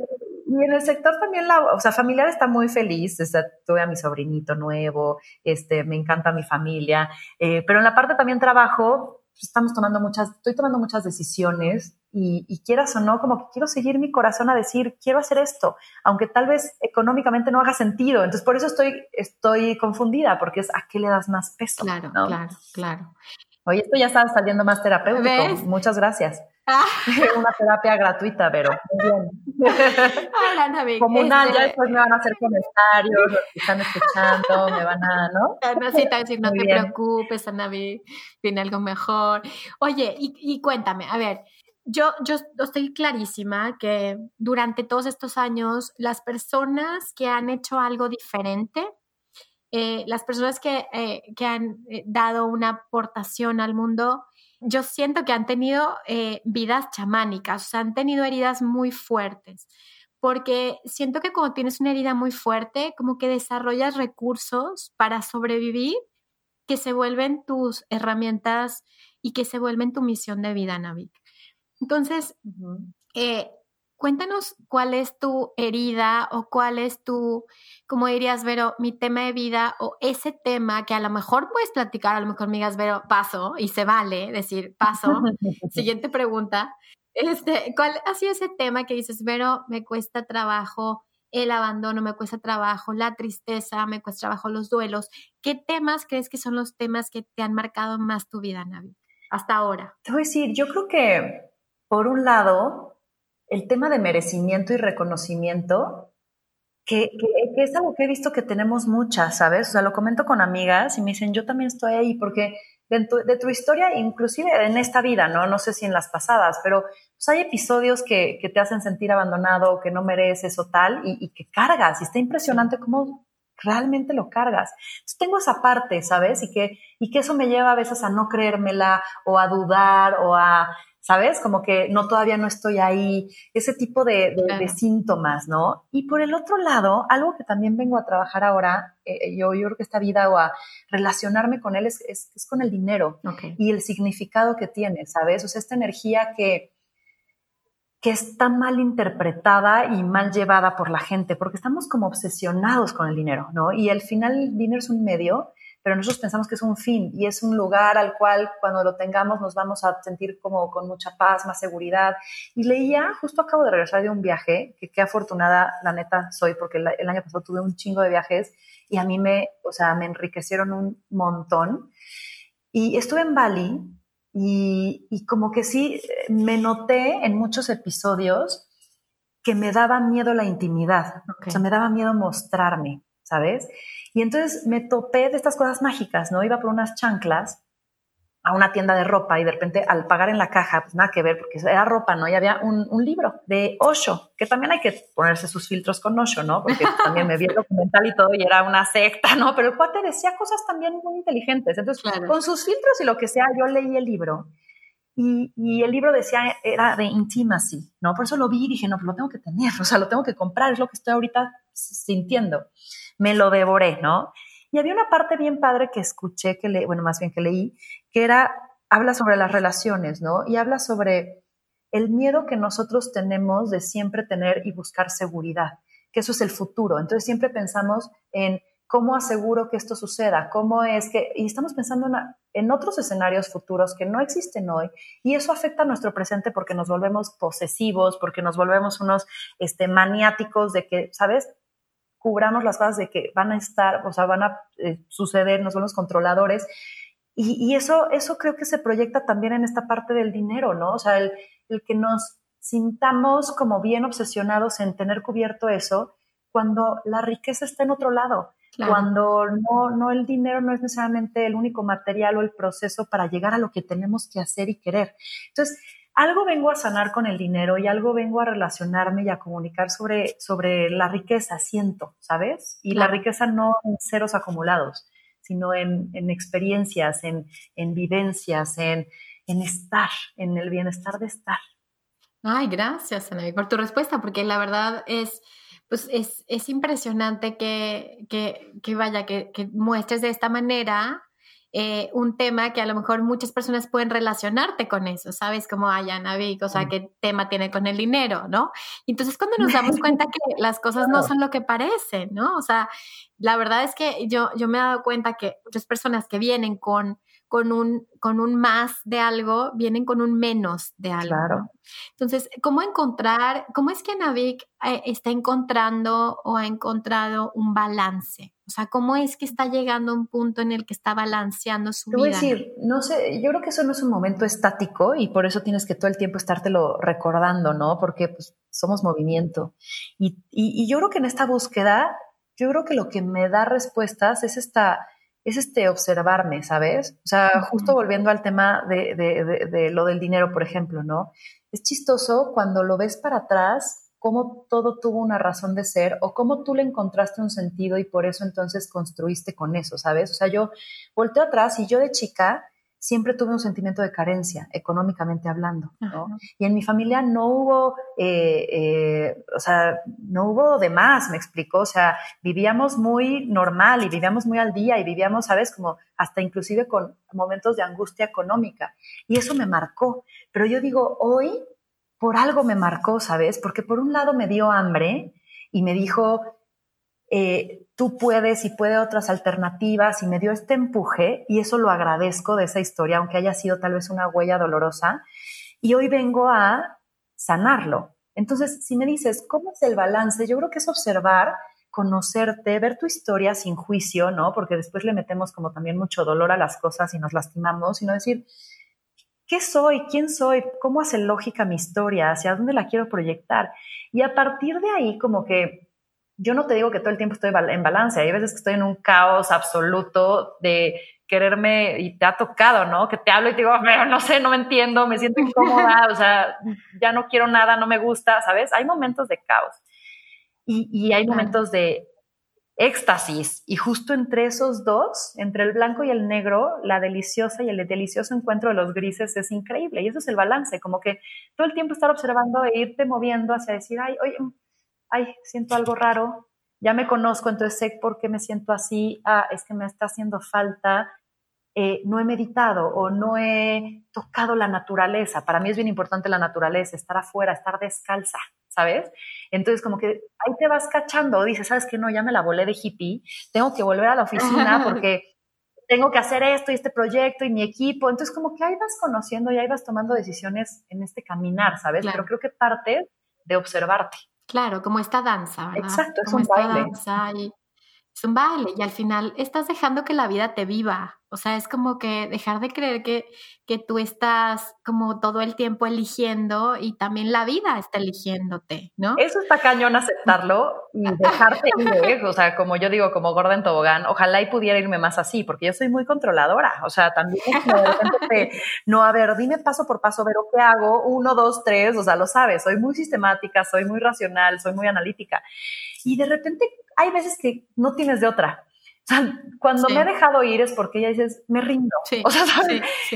y en el sector también, la, o sea, familiar está muy feliz. tuve a mi sobrinito nuevo, este, me encanta mi familia. Eh, pero en la parte también trabajo, estamos tomando muchas, estoy tomando muchas decisiones y, quieras o no, como que quiero seguir mi corazón a decir, quiero hacer esto, aunque tal vez económicamente no haga sentido. Entonces, por eso estoy, estoy confundida, porque es a qué le das más peso. Claro, claro, claro. Oye, esto ya está saliendo más terapéutico. Muchas gracias. (laughs) Ah. (laughs) Una terapia gratuita, pero muy bien. (laughs) Comunal, ya este después me van a hacer comentarios, los que están escuchando, me van a, ¿no? No, sí, decir, no te preocupes, Anavi, tiene algo mejor. Oye, y, y cuéntame, a ver, yo, yo estoy clarísima que durante todos estos años las personas que han hecho algo diferente, eh, las personas que, eh, que han eh, dado una aportación al mundo, yo siento que han tenido vidas chamánicas, o sea, han tenido heridas muy fuertes, porque siento que cuando tienes una herida muy fuerte, como que desarrollas recursos para sobrevivir que se vuelven tus herramientas y que se vuelven tu misión de vida, Navik. Entonces, eh, cuéntanos cuál es tu herida o cuál es tu, como dirías, Vero, mi tema de vida o ese tema que a lo mejor puedes platicar, a lo mejor me digas, Vero, paso y se vale decir paso. (laughs) Siguiente pregunta. Este, ¿Cuál ha sido ese tema que dices, Vero, me cuesta trabajo el abandono, me cuesta trabajo, la tristeza, me cuesta trabajo los duelos? ¿Qué temas crees que son los temas que te han marcado más tu vida, Navi? hasta ahora? Te voy a decir, yo creo que, por un lado, el tema de merecimiento y reconocimiento, que, es algo que he visto que tenemos muchas, ¿sabes? O sea, lo comento con amigas y me dicen, yo también estoy ahí porque de tu, historia, inclusive en esta vida, ¿no? No sé si en las pasadas, pero pues, hay episodios que, te hacen sentir abandonado, que no mereces o tal, y, y que cargas. Y está impresionante cómo realmente lo cargas. Entonces tengo esa parte, ¿sabes? Y que, y que eso me lleva a veces a no creérmela o a dudar o a ¿sabes? Como que no, todavía no estoy ahí, ese tipo de, síntomas, ¿no? Y por el otro lado, algo que también vengo a trabajar ahora, eh, yo, yo creo que esta vida o a relacionarme con él es, es, con el dinero y el significado que tiene, ¿sabes? O sea, esta energía que, que está mal interpretada y mal llevada por la gente, porque estamos como obsesionados con el dinero, ¿no? Y al final el dinero es un medio, pero nosotros pensamos que es un fin y es un lugar al cual cuando lo tengamos nos vamos a sentir como con mucha paz, más seguridad. Y leía, justo acabo de regresar de un viaje, que qué afortunada la neta soy, porque el, año pasado tuve un chingo de viajes y a mí me, o sea, me enriquecieron un montón. Y estuve en Bali y, y como que sí, me noté en muchos episodios que me daba miedo la intimidad, o sea, me daba miedo mostrarme, ¿sabes? Y entonces me topé de estas cosas mágicas, ¿no? Iba por unas chanclas a una tienda de ropa y de repente al pagar en la caja, pues nada que ver, porque era ropa, ¿no? Y había un, libro de Osho, que también hay que ponerse sus filtros con Osho, ¿no? Porque (laughs) también me vi el documental y todo y era una secta, ¿no? Pero el cuate decía cosas también muy inteligentes. Entonces, con sus filtros y lo que sea, yo leí el libro y, y, el libro decía, era de intimacy, ¿no? Por eso lo vi y dije, no, pues lo tengo que tener, (laughs) o sea, lo tengo que comprar, es lo que estoy ahorita sintiendo me lo devoré, ¿no? Y había una parte bien padre que escuché, que le, bueno, más bien que leí, que era, habla sobre las relaciones, ¿no? Y habla sobre el miedo que nosotros tenemos de siempre tener y buscar seguridad, que eso es el futuro. Entonces siempre pensamos en cómo aseguro que esto suceda, cómo es que, y estamos pensando en, otros escenarios futuros que no existen hoy, y eso afecta a nuestro presente porque nos volvemos posesivos, porque nos volvemos unos este, maniáticos de que, ¿sabes? Cubramos las cosas de que van a estar, o sea, van a eh, suceder, no son los controladores. Y, eso, eso creo que se proyecta también en esta parte del dinero, ¿no? O sea, el, que nos sintamos como bien obsesionados en tener cubierto eso, cuando la riqueza está en otro lado, cuando no, no el dinero no es necesariamente el único material o el proceso para llegar a lo que tenemos que hacer y querer. Entonces, algo vengo a sanar con el dinero y algo vengo a relacionarme y a comunicar sobre, sobre la riqueza, siento, ¿sabes? Y la riqueza no en ceros acumulados, sino en, en experiencias, en, en vivencias, en, en estar, en el bienestar de estar. Ay, gracias, Ana, por tu respuesta, porque la verdad es, pues es, es impresionante que, que, que vaya, que, que muestres de esta manera eh, un tema que a lo mejor muchas personas pueden relacionarte con eso, ¿sabes? Como, ay, Ana Vic, o sea, ¿qué tema tiene con el dinero, no? Entonces, cuando nos damos (laughs) cuenta que las cosas no son lo que parecen, ¿no? O sea, la verdad es que yo, yo me he dado cuenta que muchas personas que vienen con con un, con un más de algo, vienen con un menos de algo. Claro. Entonces, ¿cómo encontrar, cómo es que Navik eh, está encontrando o ha encontrado un balance? O sea, ¿cómo es que está llegando a un punto en el que está balanceando su vida? Voy a decir, no sé, yo creo que eso no es un momento estático y por eso tienes que todo el tiempo estártelo recordando, ¿no? Porque pues, somos movimiento. Y, y, y yo creo que en esta búsqueda, yo creo que lo que me da respuestas es esta es este observarme, ¿sabes? O sea, justo volviendo al tema de, de, lo del dinero, por ejemplo, ¿no? Es chistoso cuando lo ves para atrás, cómo todo tuvo una razón de ser o cómo tú le encontraste un sentido y por eso entonces construiste con eso, ¿sabes? O sea, yo volteo atrás y yo de chica siempre tuve un sentimiento de carencia, económicamente hablando, ¿no? Y en mi familia no hubo, eh, eh, o sea, no hubo de más, me explicó, o sea, vivíamos muy normal y vivíamos muy al día y vivíamos, ¿sabes? Como hasta inclusive con momentos de angustia económica. Y eso me marcó. Pero yo digo, hoy por algo me marcó, ¿sabes? Porque por un lado me dio hambre y me dijo, eh, tú puedes y puede otras alternativas y me dio este empuje y eso lo agradezco de esa historia, aunque haya sido tal vez una huella dolorosa. Y hoy vengo a sanarlo. Entonces, si me dices, ¿cómo es el balance? Yo creo que es observar, conocerte, ver tu historia sin juicio, ¿no? Porque después le metemos como también mucho dolor a las cosas y nos lastimamos, sino decir, ¿qué soy? ¿Quién soy? ¿Cómo hace lógica mi historia? ¿Hacia dónde la quiero proyectar? Y a partir de ahí, como que yo no te digo que todo el tiempo estoy en balance, hay veces que estoy en un caos absoluto de quererme, y te ha tocado, ¿no? Que te hablo y te digo, pero no sé, no me entiendo, me siento incómoda, o sea, ya no quiero nada, no me gusta, ¿sabes? Hay momentos de caos y, y hay momentos de éxtasis. Y justo entre esos dos, entre el blanco y el negro, la deliciosa y el delicioso encuentro de los grises es increíble. Y eso es el balance, como que todo el tiempo estar observando e irte moviendo hacia decir, ay, oye, ay, siento algo raro, ya me conozco, entonces sé por qué me siento así, ah, es que me está haciendo falta, eh, no he meditado o no he tocado la naturaleza. Para mí es bien importante la naturaleza, estar afuera, estar descalza, ¿sabes? Entonces como que ahí te vas cachando, dices, ¿sabes qué? No, ya me la volé de hippie, tengo que volver a la oficina (laughs) porque tengo que hacer esto y este proyecto y mi equipo. Entonces como que ahí vas conociendo y ahí vas tomando decisiones en este caminar, ¿sabes? Pero creo que parte de observarte. Claro, como esta danza, ¿verdad? Exacto, es un baile. es un baile y al final estás dejando que la vida te viva. O sea, es como que dejar de creer que, que tú estás como todo el tiempo eligiendo y también la vida está eligiéndote, ¿no? Eso está cañón aceptarlo y (laughs) dejarte ir. O sea, como yo digo, como gorda en tobogán, ojalá y pudiera irme más así, porque yo soy muy controladora. O sea, también es como de repente, no, a ver, dime paso por paso, ver qué hago, uno, dos, tres, o sea, lo sabes, soy muy sistemática, soy muy racional, soy muy analítica. Y de repente hay veces que no tienes de otra. O sea, cuando me he dejado ir es porque ya dices, me rindo. o sea,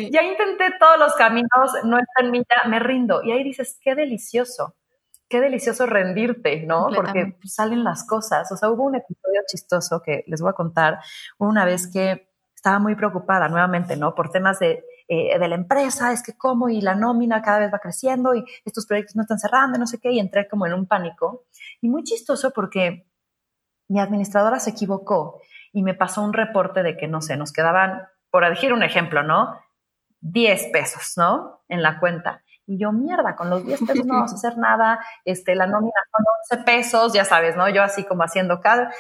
ya intenté todos los caminos, no está en mí, ya me rindo. Y ahí dices, qué delicioso, qué delicioso rendirte, ¿no? Porque salen las cosas. O sea, hubo un episodio chistoso que les voy a contar una vez que estaba muy preocupada nuevamente, ¿no? Por temas de, eh, de la empresa, es que cómo y la nómina cada vez va creciendo y estos proyectos no están cerrando, no sé qué, y entré como en un pánico. Y muy chistoso porque mi administradora se equivocó y me pasó un reporte de que, no sé, nos quedaban, por elegir un ejemplo, ¿no? 10 pesos, ¿no? En la cuenta. Y yo, mierda, con los 10 pesos no vamos a hacer nada, este, la nómina son 11 pesos, ya sabes, ¿no? Yo así como haciendo cada...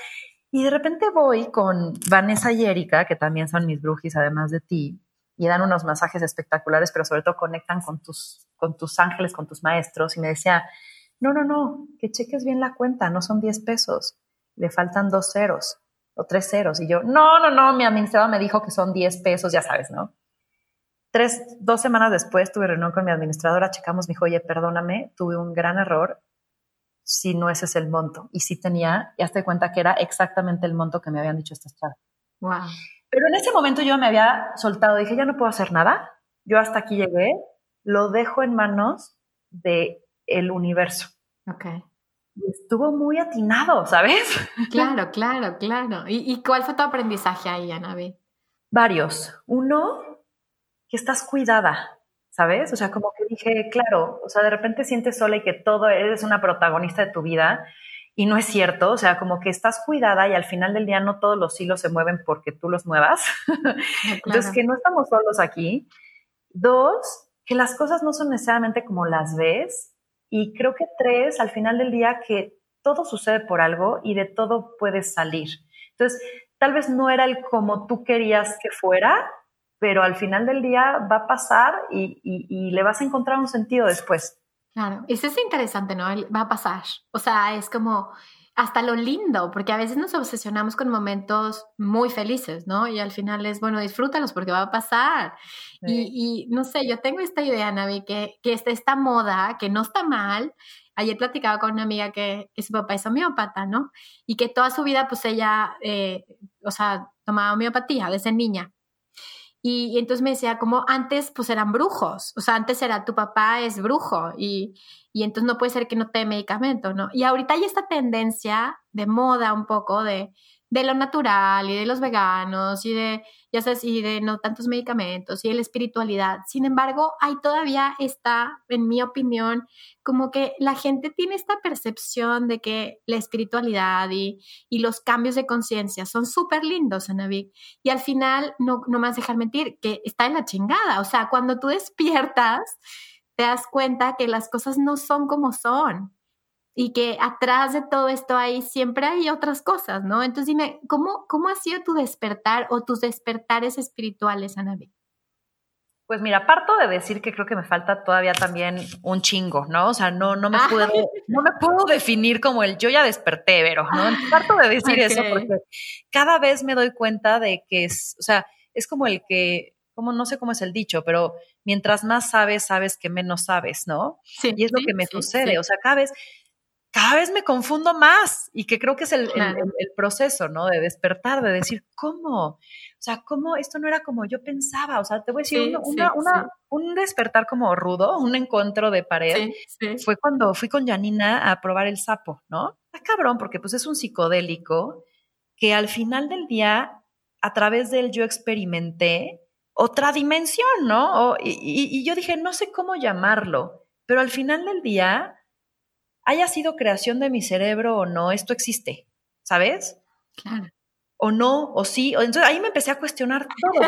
Y de repente voy con Vanessa y Erika, que también son mis brujis, además de ti, y dan unos masajes espectaculares, pero sobre todo conectan con tus, con tus ángeles, con tus maestros, y me decía, no, no, no, que cheques bien la cuenta, no son 10 pesos, le faltan dos ceros o tres ceros. Y yo, no, no, no, mi administrador me dijo que son 10 pesos, ya sabes, ¿no? Tres, dos semanas después tuve reunión con mi administradora, checamos, me dijo, oye, perdóname, tuve un gran error, si no ese es el monto. Y sí tenía, ya te cuenta que era exactamente el monto que me habían dicho estas chavas. Wow. Pero en ese momento yo me había soltado, dije, ya no puedo hacer nada, yo hasta aquí llegué, lo dejo en manos de el universo. Okay estuvo muy atinado, ¿sabes? Claro, claro, claro. ¿Y, cuál fue tu aprendizaje ahí, Anabi? Varios. Uno, que estás cuidada, ¿sabes? O sea, como que dije, claro, o sea, de repente sientes sola y que todo eres una protagonista de tu vida y no es cierto, o sea, como que estás cuidada y al final del día no todos los hilos se mueven porque tú los muevas. (laughs) Entonces, que no estamos solos aquí. Dos, que las cosas no son necesariamente como las ves y creo que tres, al final del día, que todo sucede por algo y de todo puedes salir. Entonces, tal vez no era el como tú querías que fuera, pero al final del día va a pasar y, y, le vas a encontrar un sentido después. Claro, eso es interesante, ¿no? Va a pasar. O sea, es como hasta lo lindo, porque a veces nos obsesionamos con momentos muy felices, ¿no? Y al final es, bueno, disfrútalos porque va a pasar. Y, no sé, yo tengo esta idea, Navi, que, que está esta moda, que no está mal. Ayer platicaba con una amiga que, su papá es homeópata, ¿no? Y que toda su vida, pues ella, eh, o sea, tomaba homeopatía desde niña. Y, entonces me decía, como antes, pues eran brujos. O sea, antes era tu papá es brujo y, y entonces no puede ser que no te dé medicamento, ¿no? Y ahorita hay esta tendencia de moda un poco de, de lo natural y de los veganos y de, ya sabes, y de no tantos medicamentos y de la espiritualidad. Sin embargo, hay todavía esta, en mi opinión, como que la gente tiene esta percepción de que la espiritualidad y, y los cambios de conciencia son súper lindos, Anavik. Y al final, no, no me vas a dejar mentir, que está en la chingada. O sea, cuando tú despiertas, te das cuenta que las cosas no son como son y que atrás de todo esto hay siempre hay otras cosas, ¿no? Entonces dime, ¿cómo, cómo ha sido tu despertar o tus despertares espirituales, Anabi? Pues mira, parto de decir que creo que me falta todavía también un chingo, ¿no? O sea, no, no me puedo, no me puedo definir como el yo ya desperté, pero, ¿no? Parto de decir eso porque cada vez me doy cuenta de que es, o sea, es como el que, como no sé cómo es el dicho, pero mientras más sabes, sabes que menos sabes, ¿no? Sí, y es lo que me sucede, o sea, cada vez, cada vez me confundo más y que creo que es el, proceso, ¿no? De despertar, de decir, ¿cómo? O sea, ¿cómo esto no era como yo pensaba? O sea, te voy a decir, un despertar como rudo, un encuentro de pared, fue cuando fui con Janina a probar el sapo, ¿no? Está cabrón, porque pues es un psicodélico que al final del día, a través de él yo experimenté otra dimensión, ¿no? y yo dije, no sé cómo llamarlo, pero al final del día haya sido creación de mi cerebro o no, esto existe, ¿sabes? Claro. O no, o sí. entonces ahí me empecé a cuestionar todo.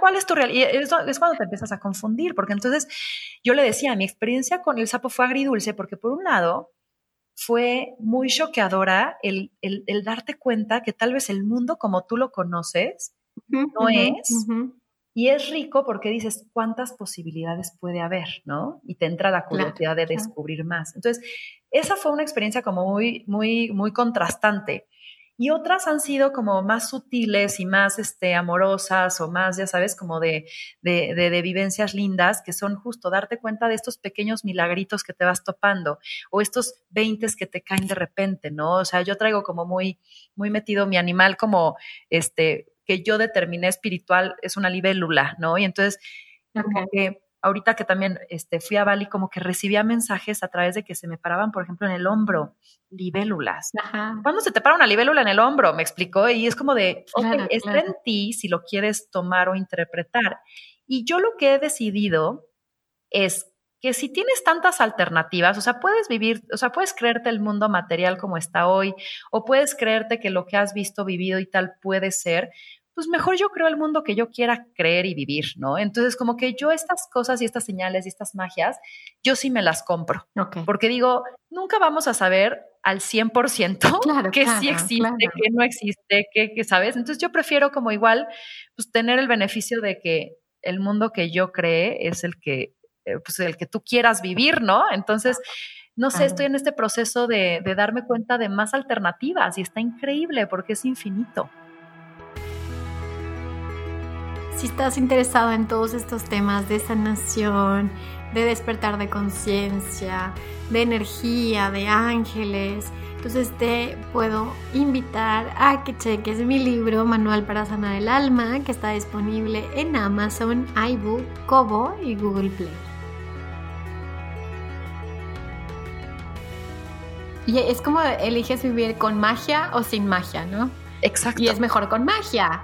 ¿Cuál es tu realidad? Es, es cuando te empiezas a confundir, porque entonces yo le decía, mi experiencia con el sapo fue agridulce, porque por un lado fue muy choqueadora el, el, darte cuenta que tal vez el mundo como tú lo conoces no es. Y es rico porque dices cuántas posibilidades puede haber, ¿no? Y te entra la curiosidad de descubrir más. Entonces, esa fue una experiencia como muy, muy, muy contrastante. Y otras han sido como más sutiles y más este, amorosas o más, ya sabes, como de, de, de, de, vivencias lindas, que son justo darte cuenta de estos pequeños milagritos que te vas topando o estos veintes que te caen de repente, ¿no? O sea, yo traigo como muy, muy metido mi animal como, este, que yo determiné espiritual es una libélula, ¿no? Y entonces, como que ahorita que también este, fui a Bali, como que recibía mensajes a través de que se me paraban, por ejemplo, en el hombro, libélulas. ¿Cuándo se te para una libélula en el hombro? Me explicó. Y es como de, ok, está en ti si lo quieres tomar o interpretar. Y yo lo que he decidido es que si tienes tantas alternativas, o sea, puedes vivir, o sea, puedes creerte el mundo material como está hoy, o puedes creerte que lo que has visto, vivido y tal puede ser, pues mejor yo creo el mundo que yo quiera creer y vivir, ¿no? Entonces, como que yo estas cosas y estas señales y estas magias, yo sí me las compro. Porque digo, nunca vamos a saber al 100% (laughs) claro, que sí existe, que no existe, que, que, ¿sabes? Entonces yo prefiero como igual, pues tener el beneficio de que el mundo que yo cree es el que pues el que tú quieras vivir, ¿no? Entonces, no sé, estoy en este proceso de, de darme cuenta de más alternativas y está increíble porque es infinito. Si estás interesado en todos estos temas de sanación, de despertar de conciencia, de energía, de ángeles, entonces te puedo invitar a que cheques mi libro Manual para Sanar el Alma, que está disponible en Amazon, iBook, Kobo y Google Play. Y es como eliges vivir con magia o sin magia, ¿no? Exacto. Y es mejor con magia.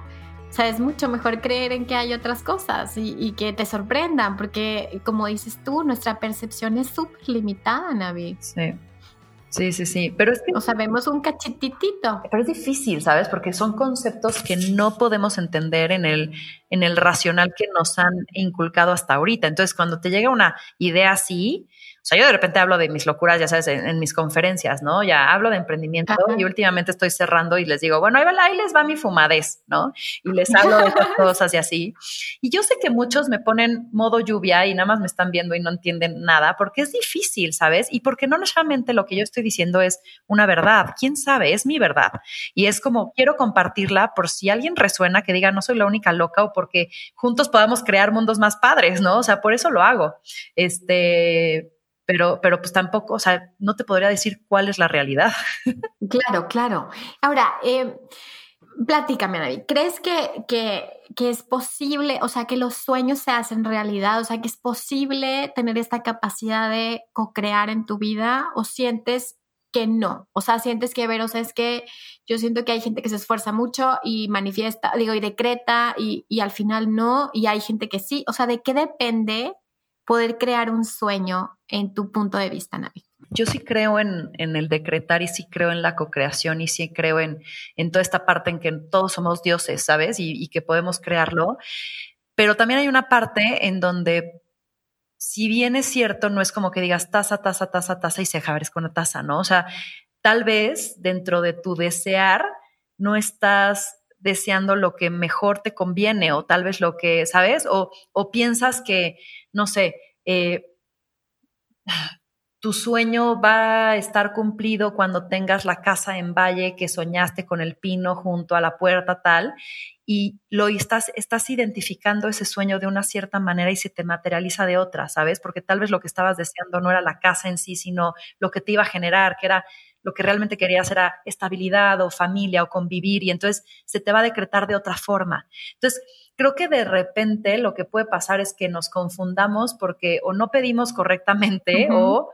O sea, es mucho mejor creer en que hay otras cosas y, que te sorprendan, porque como dices tú, nuestra percepción es súper limitada, Navi. Sí. Sí, sí, sí. Pero es que. O sabemos un cachititito. Pero es difícil, ¿sabes? Porque son conceptos que no podemos entender en el, en el racional que nos han inculcado hasta ahorita. Entonces, cuando te llega una idea así, sea, yo de repente hablo de mis locuras, ya sabes, en, mis conferencias, ¿no? Ya hablo de emprendimiento y últimamente estoy cerrando y les digo, bueno, ahí, va, ahí les va mi fumadez, ¿no? Y les hablo de esas (laughs) cosas y así. Y yo sé que muchos me ponen modo lluvia y nada más me están viendo y no entienden nada porque es difícil, ¿sabes? Y porque no necesariamente lo que yo estoy diciendo es una verdad. ¿Quién sabe? Es mi verdad. Y es como, quiero compartirla por si alguien resuena que diga, no soy la única loca o porque juntos podamos crear mundos más padres, ¿no? O sea, por eso lo hago. Este pero, pero pues tampoco, o sea, no te podría decir cuál es la realidad. (laughs) Claro, claro. Ahora, eh, platícame, David, ¿crees que, que, que, es posible, o sea, que los sueños se hacen realidad, o sea, que es posible tener esta capacidad de co-crear en tu vida o sientes que no? O sea, sientes que, ver, o sea, es que yo siento que hay gente que se esfuerza mucho y manifiesta, digo, y decreta y, y al final no, y hay gente que sí, o sea, ¿de qué depende poder crear un sueño en tu punto de vista, Navi? Yo sí creo en, el decretar y sí creo en la co-creación y sí creo en, en, toda esta parte en que todos somos dioses, ¿sabes? Y, que podemos crearlo. Pero también hay una parte en donde, si bien es cierto, no es como que digas taza, taza, taza, taza y se abres con una taza, ¿no? O sea, tal vez dentro de tu desear no estás deseando lo que mejor te conviene o tal vez lo que, ¿sabes? O, o piensas que, no sé, eh, tu sueño va a estar cumplido cuando tengas la casa en valle que soñaste con el pino junto a la puerta tal y lo estás, estás identificando ese sueño de una cierta manera y se te materializa de otra, ¿sabes? Porque tal vez lo que estabas deseando no era la casa en sí, sino lo que te iba a generar, que era lo que realmente querías era estabilidad o familia o convivir y entonces se te va a decretar de otra forma. Entonces, creo que de repente lo que puede pasar es que nos confundamos porque o no pedimos correctamente o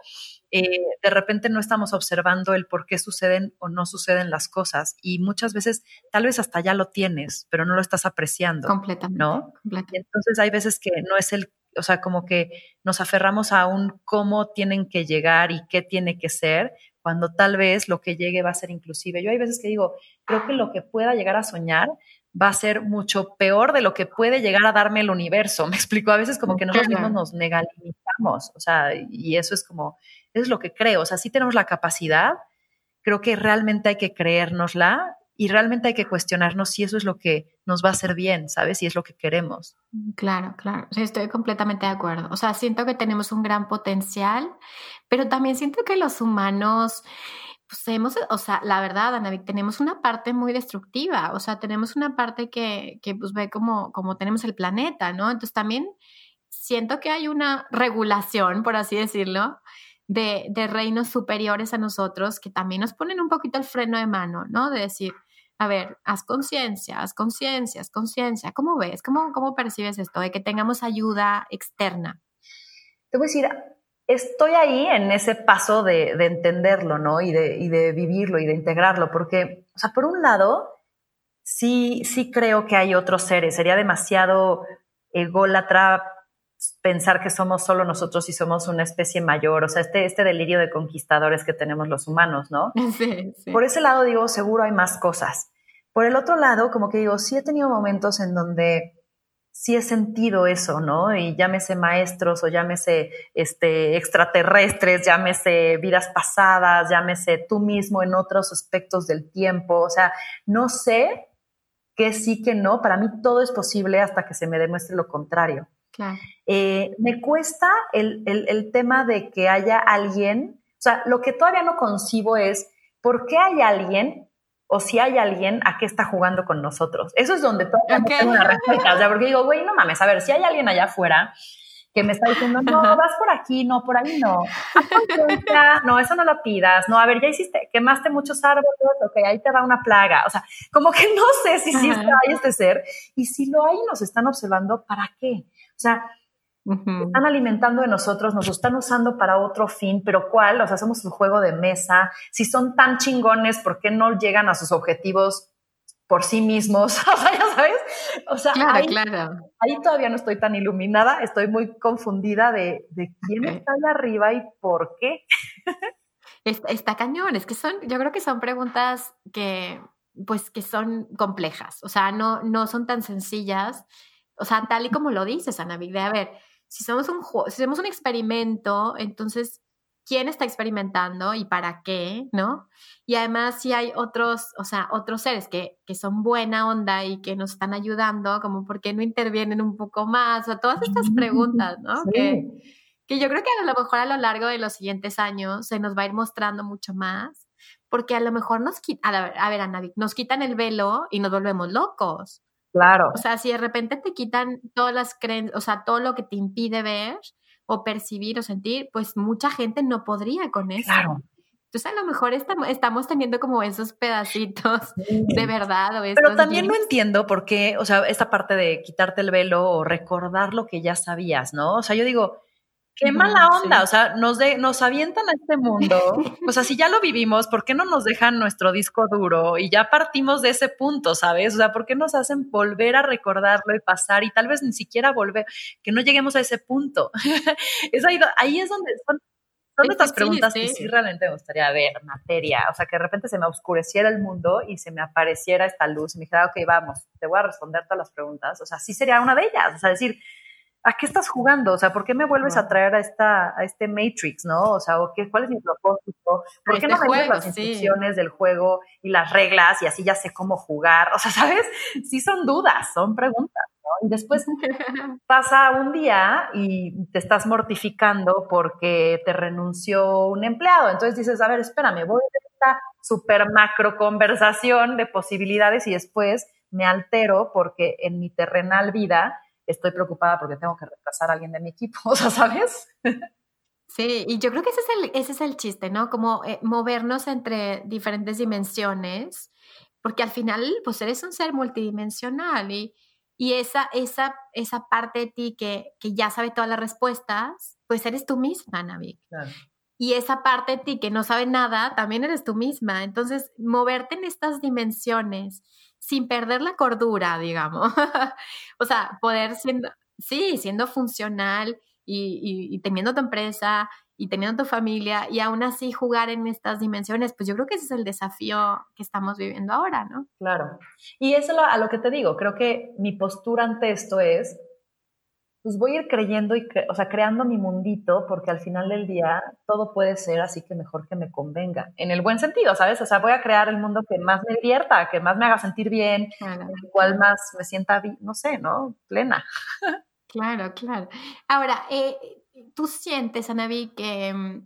eh, de repente no estamos observando el por qué suceden o no suceden las cosas y muchas veces tal vez hasta ya lo tienes, pero no lo estás apreciando. Completamente. ¿no? Entonces hay veces que no es el, o sea, como que nos aferramos a un cómo tienen que llegar y qué tiene que ser, cuando tal vez lo que llegue va a ser inclusive. Yo hay veces que digo, creo que lo que pueda llegar a soñar va a ser mucho peor de lo que puede llegar a darme el universo. (laughs) Me explico, a veces como que nosotros mismos nos negalizamos, o sea, y eso es como, eso es lo que creo, o sea, sí tenemos la capacidad, creo que realmente hay que creérnosla y realmente hay que cuestionarnos si eso es lo que nos va a hacer bien, ¿sabes? Si es lo que queremos. Claro, claro, estoy completamente de acuerdo. O sea, siento que tenemos un gran potencial, pero también siento que los humanos, pues hemos, o sea, la verdad, Ana, tenemos una parte muy destructiva, o sea, tenemos una parte que, que pues ve como, como tenemos el planeta, ¿no? Entonces también siento que hay una regulación, por así decirlo, de, de reinos superiores a nosotros que también nos ponen un poquito el freno de mano, ¿no? De decir, a ver, haz conciencia, haz conciencia, haz conciencia. ¿Cómo ves? ¿Cómo, ¿Cómo percibes esto de que tengamos ayuda externa? Te voy a decir, estoy ahí en ese paso de, entenderlo, ¿no? Y de, y de, vivirlo y de integrarlo, porque, o sea, por un lado, sí, sí creo que hay otros seres. Sería demasiado ególatra pensar que somos solo nosotros y somos una especie mayor, o sea, este, este delirio de conquistadores que tenemos los humanos, ¿no? (laughs) Sí, sí. Por ese lado digo, seguro hay más cosas. Por el otro lado, como que digo, sí he tenido momentos en donde sí he sentido eso, ¿no? Y llámese maestros o llámese este, extraterrestres, llámese vidas pasadas, llámese tú mismo en otros aspectos del tiempo, o sea, no sé qué sí, que no, para mí todo es posible hasta que se me demuestre lo contrario. Eh, me cuesta el, el, tema de que haya alguien, o sea, lo que todavía no concibo es por qué hay alguien o si hay alguien a qué está jugando con nosotros. Eso es donde todavía okay. tengo una respuesta. O sea, porque digo, güey, no mames, a ver, si hay alguien allá afuera que me está diciendo, no, vas por aquí, no, por ahí no. No, eso no lo pidas. No, a ver, ya hiciste, quemaste muchos árboles, ok, ahí te va una plaga. O sea, como que no sé si sí está ahí este ser. Y si lo hay, nos están observando, ¿para qué? O sea, están alimentando de nosotros, nos están usando para otro fin, pero ¿cuál? O sea, hacemos un juego de mesa. Si son tan chingones, ¿por qué no llegan a sus objetivos por sí mismos? (laughs) o sea, ya sabes. O sea, ahí, todavía no estoy tan iluminada, estoy muy confundida de, de quién está ahí arriba y por qué. está, está cañón, es que son, yo creo que son preguntas que, pues, que son complejas, o sea, no, no son tan sencillas o sea, tal y como lo dices, Ana de a ver, si somos un si hacemos un experimento, entonces, ¿quién está experimentando y para qué? ¿No? Y además, si hay otros, o sea, otros seres que, que son buena onda y que nos están ayudando, como por qué no intervienen un poco más, o todas estas (laughs) preguntas, ¿no? Que, que yo creo que a lo mejor a lo largo de los siguientes años se nos va a ir mostrando mucho más, porque a lo mejor nos quitan, a ver, a ver, Ana, nos quitan el velo y nos volvemos locos. Claro. O sea, si de repente te quitan todas las creencias, o sea, todo lo que te impide ver o percibir o sentir, pues mucha gente no podría con eso. Claro. Entonces a lo mejor estamos, teniendo como esos pedacitos de verdad. O Pero también no entiendo por qué, o sea, esta parte de quitarte el velo o recordar lo que ya sabías, ¿no? O sea, yo digo, Qué mala onda, o sea, nos, de, nos avientan a este mundo. O sea, si ya lo vivimos, ¿por qué no nos dejan nuestro disco duro y ya partimos de ese punto, ¿sabes? O sea, ¿por qué nos hacen volver a recordarlo y pasar y tal vez ni siquiera volver, que no lleguemos a ese punto? (laughs) es ahí, ahí es donde son, son estas preguntas que sí realmente me gustaría ver, materia. O sea, que de repente se me oscureciera el mundo y se me apareciera esta luz y me dijera, ok, vamos, te voy a responder todas las preguntas. O sea, sí sería una de ellas. O sea, decir, ¿a qué estás jugando? O sea, ¿por qué me vuelves a traer a esta, a este Matrix, no? O sea, qué, ¿cuál es mi propósito? ¿Por qué este no me las instrucciones del juego y las reglas y así ya sé cómo jugar? O sea, (laughs) ¿sabes? Sí son dudas, son preguntas, ¿no? Y después (laughs) pasa un día y te estás mortificando porque te renunció un empleado. Entonces dices, a ver, espérame, voy a esta super macro conversación de posibilidades y después me altero porque en mi terrenal vida estoy preocupada porque tengo que reemplazar a alguien de mi equipo, (laughs) o sea, ¿sabes? Sí, y yo creo que ese es el, ese es el chiste, ¿no? Como eh, movernos entre diferentes dimensiones, porque al final, pues eres un ser multidimensional y, y esa, esa, esa parte de ti que, que ya sabe todas las respuestas, pues eres tú misma, Navi. Y esa parte de ti que no sabe nada, también eres tú misma. Entonces, moverte en estas dimensiones sin perder la cordura, digamos. (laughs) o sea, poder siendo, sí, siendo funcional y, teniendo tu empresa y teniendo tu familia y aún así jugar en estas dimensiones, pues yo creo que ese es el desafío que estamos viviendo ahora, ¿no? Claro. Y eso es a lo que te digo, creo que mi postura ante esto es, pues voy a ir creyendo y, o sea, creando mi mundito, porque al final del día todo puede ser así que mejor que me convenga, en el buen sentido, ¿sabes? O sea, voy a crear el mundo que más me divierta, que más me haga sentir bien, en el cual más me sienta, no sé, ¿no? Plena. Claro, claro. Ahora, eh, ¿tú sientes, Anavi, que,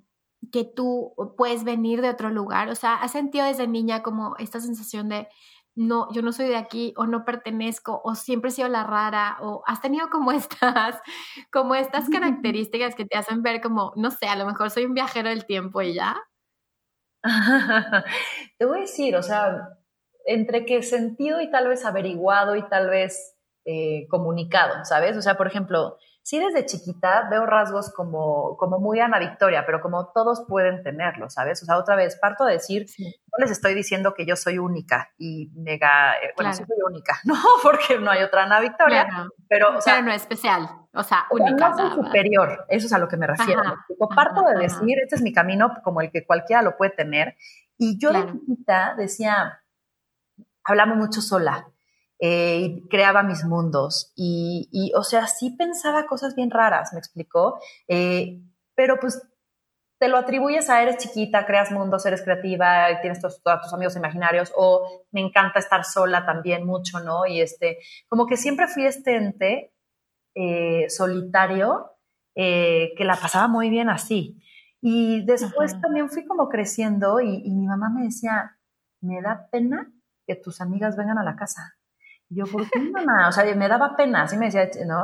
que tú puedes venir de otro lugar? O sea, ¿has sentido desde niña como esta sensación de no, yo no soy de aquí o no pertenezco o siempre he sido la rara o has tenido como (laughs) estas, como estas (laughs) características que te hacen ver como, no sé, a lo mejor soy un viajero del tiempo y ya. (laughs) te voy a decir, o sea, entre que sentido y tal vez averiguado y tal vez eh, comunicado, ¿sabes? O sea, por ejemplo, sí desde chiquita veo rasgos como, como muy Ana Victoria, pero como todos pueden tenerlo, ¿sabes? O sea, otra vez, parto de decir, no les estoy diciendo que yo soy única y mega, eh, bueno, sí soy única, (laughs) no, porque no hay otra Ana Victoria, pero, o sea, no es especial, o sea, única. No superior, eso es a lo que me refiero. parto de decir, este es mi camino como el que cualquiera lo puede tener, y yo de chiquita decía, hablamos mucho sola, eh, creaba mis mundos y, o sea, sí pensaba cosas bien raras, me explicó, eh, pero pues te lo atribuyes a eres chiquita, creas mundos, eres creativa, tienes todos, tus amigos imaginarios o me encanta estar sola también mucho, ¿no? Y este, como que siempre fui este ente eh, solitario que la pasaba muy bien así. Y después también fui como creciendo y, y mi mamá me decía, me da pena que tus amigas vengan a la casa yo, ¿por qué, mamá? O sea, me daba pena, así me decía, ¿no?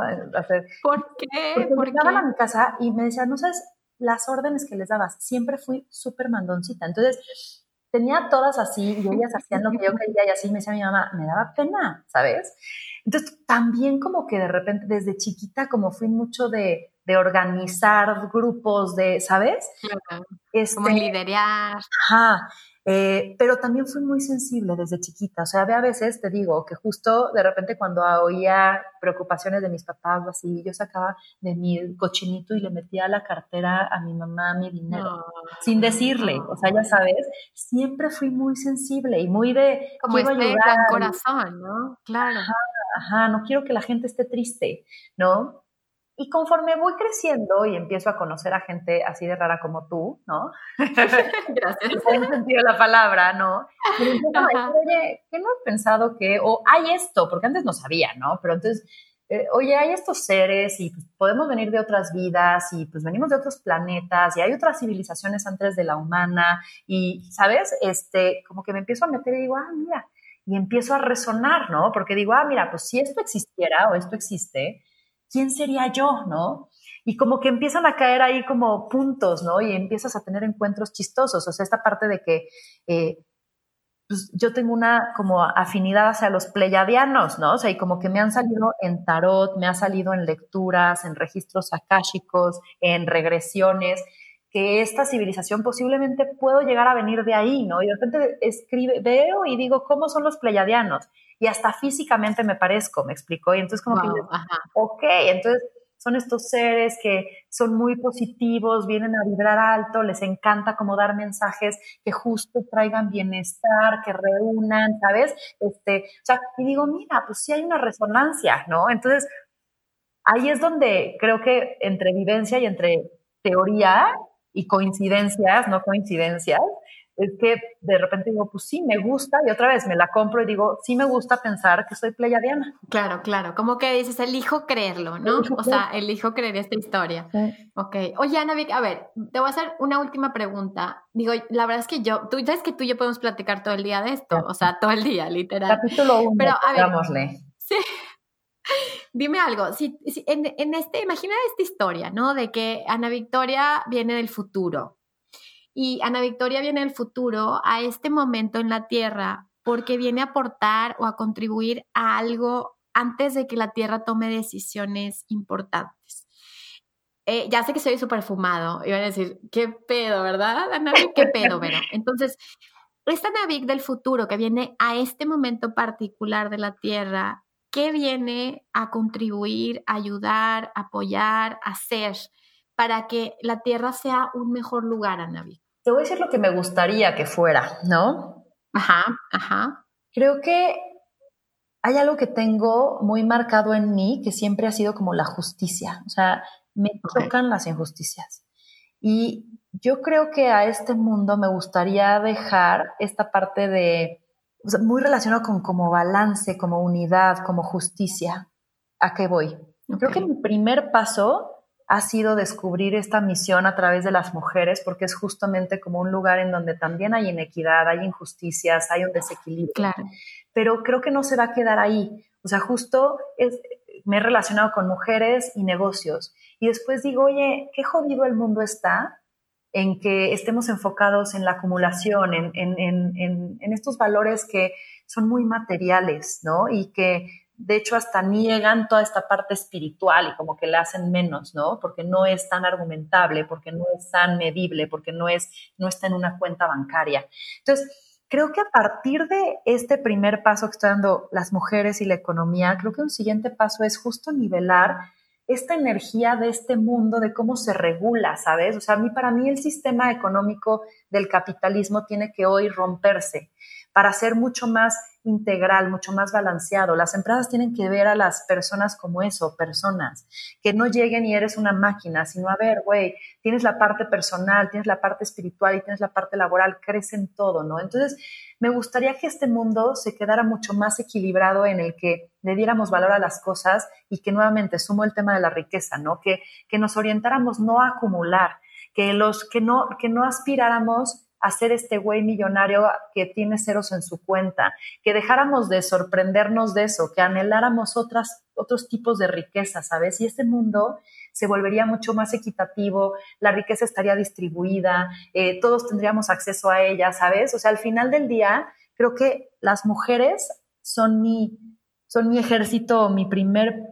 ¿Por qué? Porque llegaban a mi casa y me decía, no sabes las órdenes que les dabas. Siempre fui súper mandoncita. Entonces, tenía todas así y ellas hacían lo que yo quería y así me decía mi mamá, me daba pena, ¿sabes? Entonces, también como que de repente, desde chiquita, como fui mucho de, de organizar grupos, de, ¿sabes? Este, como liderar. Ajá. Eh, pero también fui muy sensible desde chiquita. O sea, a veces te digo que justo de repente cuando oía preocupaciones de mis papás o así, yo sacaba de mi cochinito y le metía a la cartera a mi mamá mi dinero, sin decirle. O sea, ya sabes, siempre fui muy sensible y muy de... Como este gran corazón, ¿no? Claro. Ajá, ajá, no quiero que la gente esté triste, ¿no? Y conforme voy creciendo y empiezo a conocer a gente así de rara como tú, ¿no? (laughs) Gracias. en sentido la palabra, ¿no? Pero oye, ¿qué no has pensado que, o hay esto? Porque antes no sabía, ¿no? Pero entonces, eh, oye, hay estos seres y pues, podemos venir de otras vidas y pues venimos de otros planetas y hay otras civilizaciones antes de la humana y, ¿sabes? Este, como que me empiezo a meter y digo, ah, mira, y empiezo a resonar, ¿no? Porque digo, ah, mira, pues si esto existiera o esto existe, ¿quién sería yo, no? Y como que empiezan a caer ahí como puntos, ¿no? Y empiezas a tener encuentros chistosos. O sea, esta parte de que eh, pues yo tengo una como afinidad hacia los pleyadianos, ¿no? O sea, y como que me han salido en tarot, me ha salido en lecturas, en registros akáshicos, en regresiones, que esta civilización posiblemente puedo llegar a venir de ahí, ¿no? Y de repente escribe, veo y digo, ¿cómo son los pleyadianos? Y hasta físicamente me parezco, me explicó. Y entonces como que, ok, entonces son estos seres que son muy positivos, vienen a vibrar alto, les encanta como dar mensajes que justo traigan bienestar, que reúnan, ¿sabes? Este, o sea, y digo, mira, pues sí hay una resonancia, ¿no? Entonces, ahí es donde creo que entre vivencia y entre teoría y coincidencias, no coincidencias, es que de repente digo, pues sí, me gusta, y otra vez me la compro y digo, sí me gusta pensar que soy pleiadiana. Claro, claro, como que dices, elijo creerlo, ¿no? o sea, elijo creer esta historia. Ok. Oye, Ana a ver, te voy a hacer una última pregunta. Digo, la verdad es que yo, tú sabes que tú y yo podemos platicar todo el día de esto, o sea, todo el día, literal. Capítulo uno, Pero, a ver, Sí. (laughs) Dime algo, si, en, en, este, imagina esta historia, ¿no? De que Ana Victoria viene del futuro, y Ana Victoria viene del futuro a este momento en la Tierra porque viene a aportar o a contribuir a algo antes de que la Tierra tome decisiones importantes. Eh, ya sé que soy súper fumado. Iban a decir, qué pedo, ¿verdad, Ana? ¿Qué pedo, pero (laughs) Entonces, esta Navik del futuro que viene a este momento particular de la Tierra, ¿qué viene a contribuir, ayudar, apoyar, hacer para que la Tierra sea un mejor lugar, Anavik? Te voy a decir lo que me gustaría que fuera, ¿no? Ajá, ajá. Creo que hay algo que tengo muy marcado en mí que siempre ha sido como la justicia. O sea, me tocan las injusticias. Y yo creo que a este mundo me gustaría dejar esta parte de, o sea, muy relacionado con como balance, como unidad, como justicia. ¿A qué voy? Creo que mi primer paso ha sido descubrir esta misión a través de las mujeres, porque es justamente como un lugar en donde también hay inequidad, hay injusticias, hay un desequilibrio. Claro. Pero creo que no se va a quedar ahí. O sea, justo me he relacionado con mujeres y negocios. Y después digo, oye, qué jodido el mundo está en que estemos enfocados en la acumulación, en, en estos valores que son muy materiales, ¿no? Y que de hecho hasta niegan toda esta parte espiritual y como que le hacen menos, ¿no? Porque no es tan argumentable, porque no es tan medible, porque no es no está en una cuenta bancaria. Entonces, creo que a partir de este primer paso que están dando las mujeres y la economía, creo que un siguiente paso es justo nivelar esta energía de este mundo, de cómo se regula, ¿sabes? O sea, a mí, para mí el sistema económico del capitalismo tiene que hoy romperse para ser mucho más integral, mucho más balanceado. Las empresas tienen que ver a las personas como eso, personas, que no lleguen y eres una máquina, sino a ver, güey, tienes la parte personal, tienes la parte espiritual y tienes la parte laboral, crecen todo, ¿no? Entonces, me gustaría que este mundo se quedara mucho más equilibrado en el que le diéramos valor a las cosas y que nuevamente sumo el tema de la riqueza, ¿no? Que, que nos orientáramos no a acumular, que, los, que, no, que no aspiráramos a ser este güey millonario que tiene ceros en su cuenta, que dejáramos de sorprendernos de eso, que anheláramos otras, otros tipos de riqueza, ¿sabes? Y este mundo se volvería mucho más equitativo, la riqueza estaría distribuida, eh, todos tendríamos acceso a ella, ¿sabes? O sea, al final del día, creo que las mujeres son mi, son mi ejército, mi primer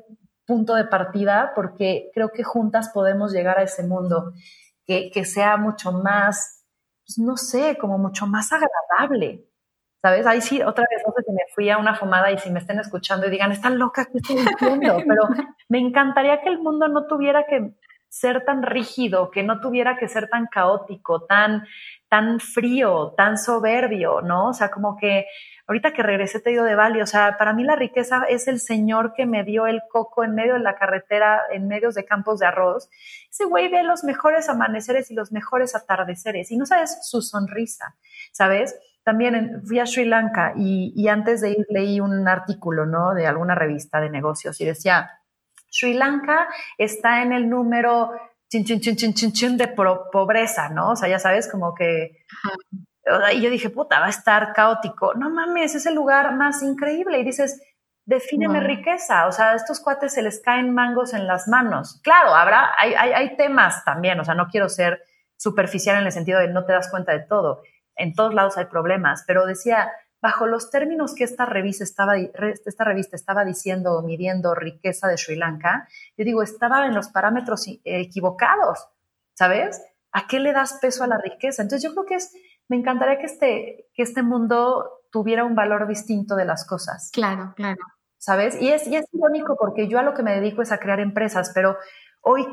punto de partida, porque creo que juntas podemos llegar a ese mundo que, que sea mucho más pues, no sé, como mucho más agradable. ¿Sabes? Ahí sí, otra vez, no sé si me fui a una fumada y si me estén escuchando y digan, está loca, ¿qué estoy diciendo? (laughs) Pero me encantaría que el mundo no tuviera que ser tan rígido, que no tuviera que ser tan caótico, tan, tan frío, tan soberbio, ¿no? O sea, como que ahorita que regresé te digo de Bali, o sea, para mí la riqueza es el señor que me dio el coco en medio de la carretera, en medio de campos de arroz. Ese güey ve los mejores amaneceres y los mejores atardeceres y no sabes su sonrisa, ¿sabes? También fui a Sri Lanka y, antes de ir leí un artículo, ¿no? De alguna revista de negocios y decía, Sri Lanka está en el número chin, chin, chin, chin, chin, de pobreza, ¿no? O sea, ya sabes, como que y yo dije, puta, va a estar caótico. No mames, es el lugar más increíble. Y dices, defíneme riqueza. O sea, a estos cuates se les caen mangos en las manos. Claro, habrá, hay, hay, hay temas también. O sea, no quiero ser superficial en el sentido de no te das cuenta de todo. En todos lados hay problemas. Pero decía, bajo los términos que esta revista estaba, esta revista estaba diciendo, midiendo riqueza de Sri Lanka, yo digo, estaba en los parámetros equivocados, ¿sabes? ¿A qué le das peso a la riqueza? Entonces yo creo que es me encantaría que este, que este mundo tuviera un valor distinto de las cosas. Claro, claro. ¿Sabes? Y es, y es irónico porque yo a lo que me dedico es a crear empresas, pero hoy,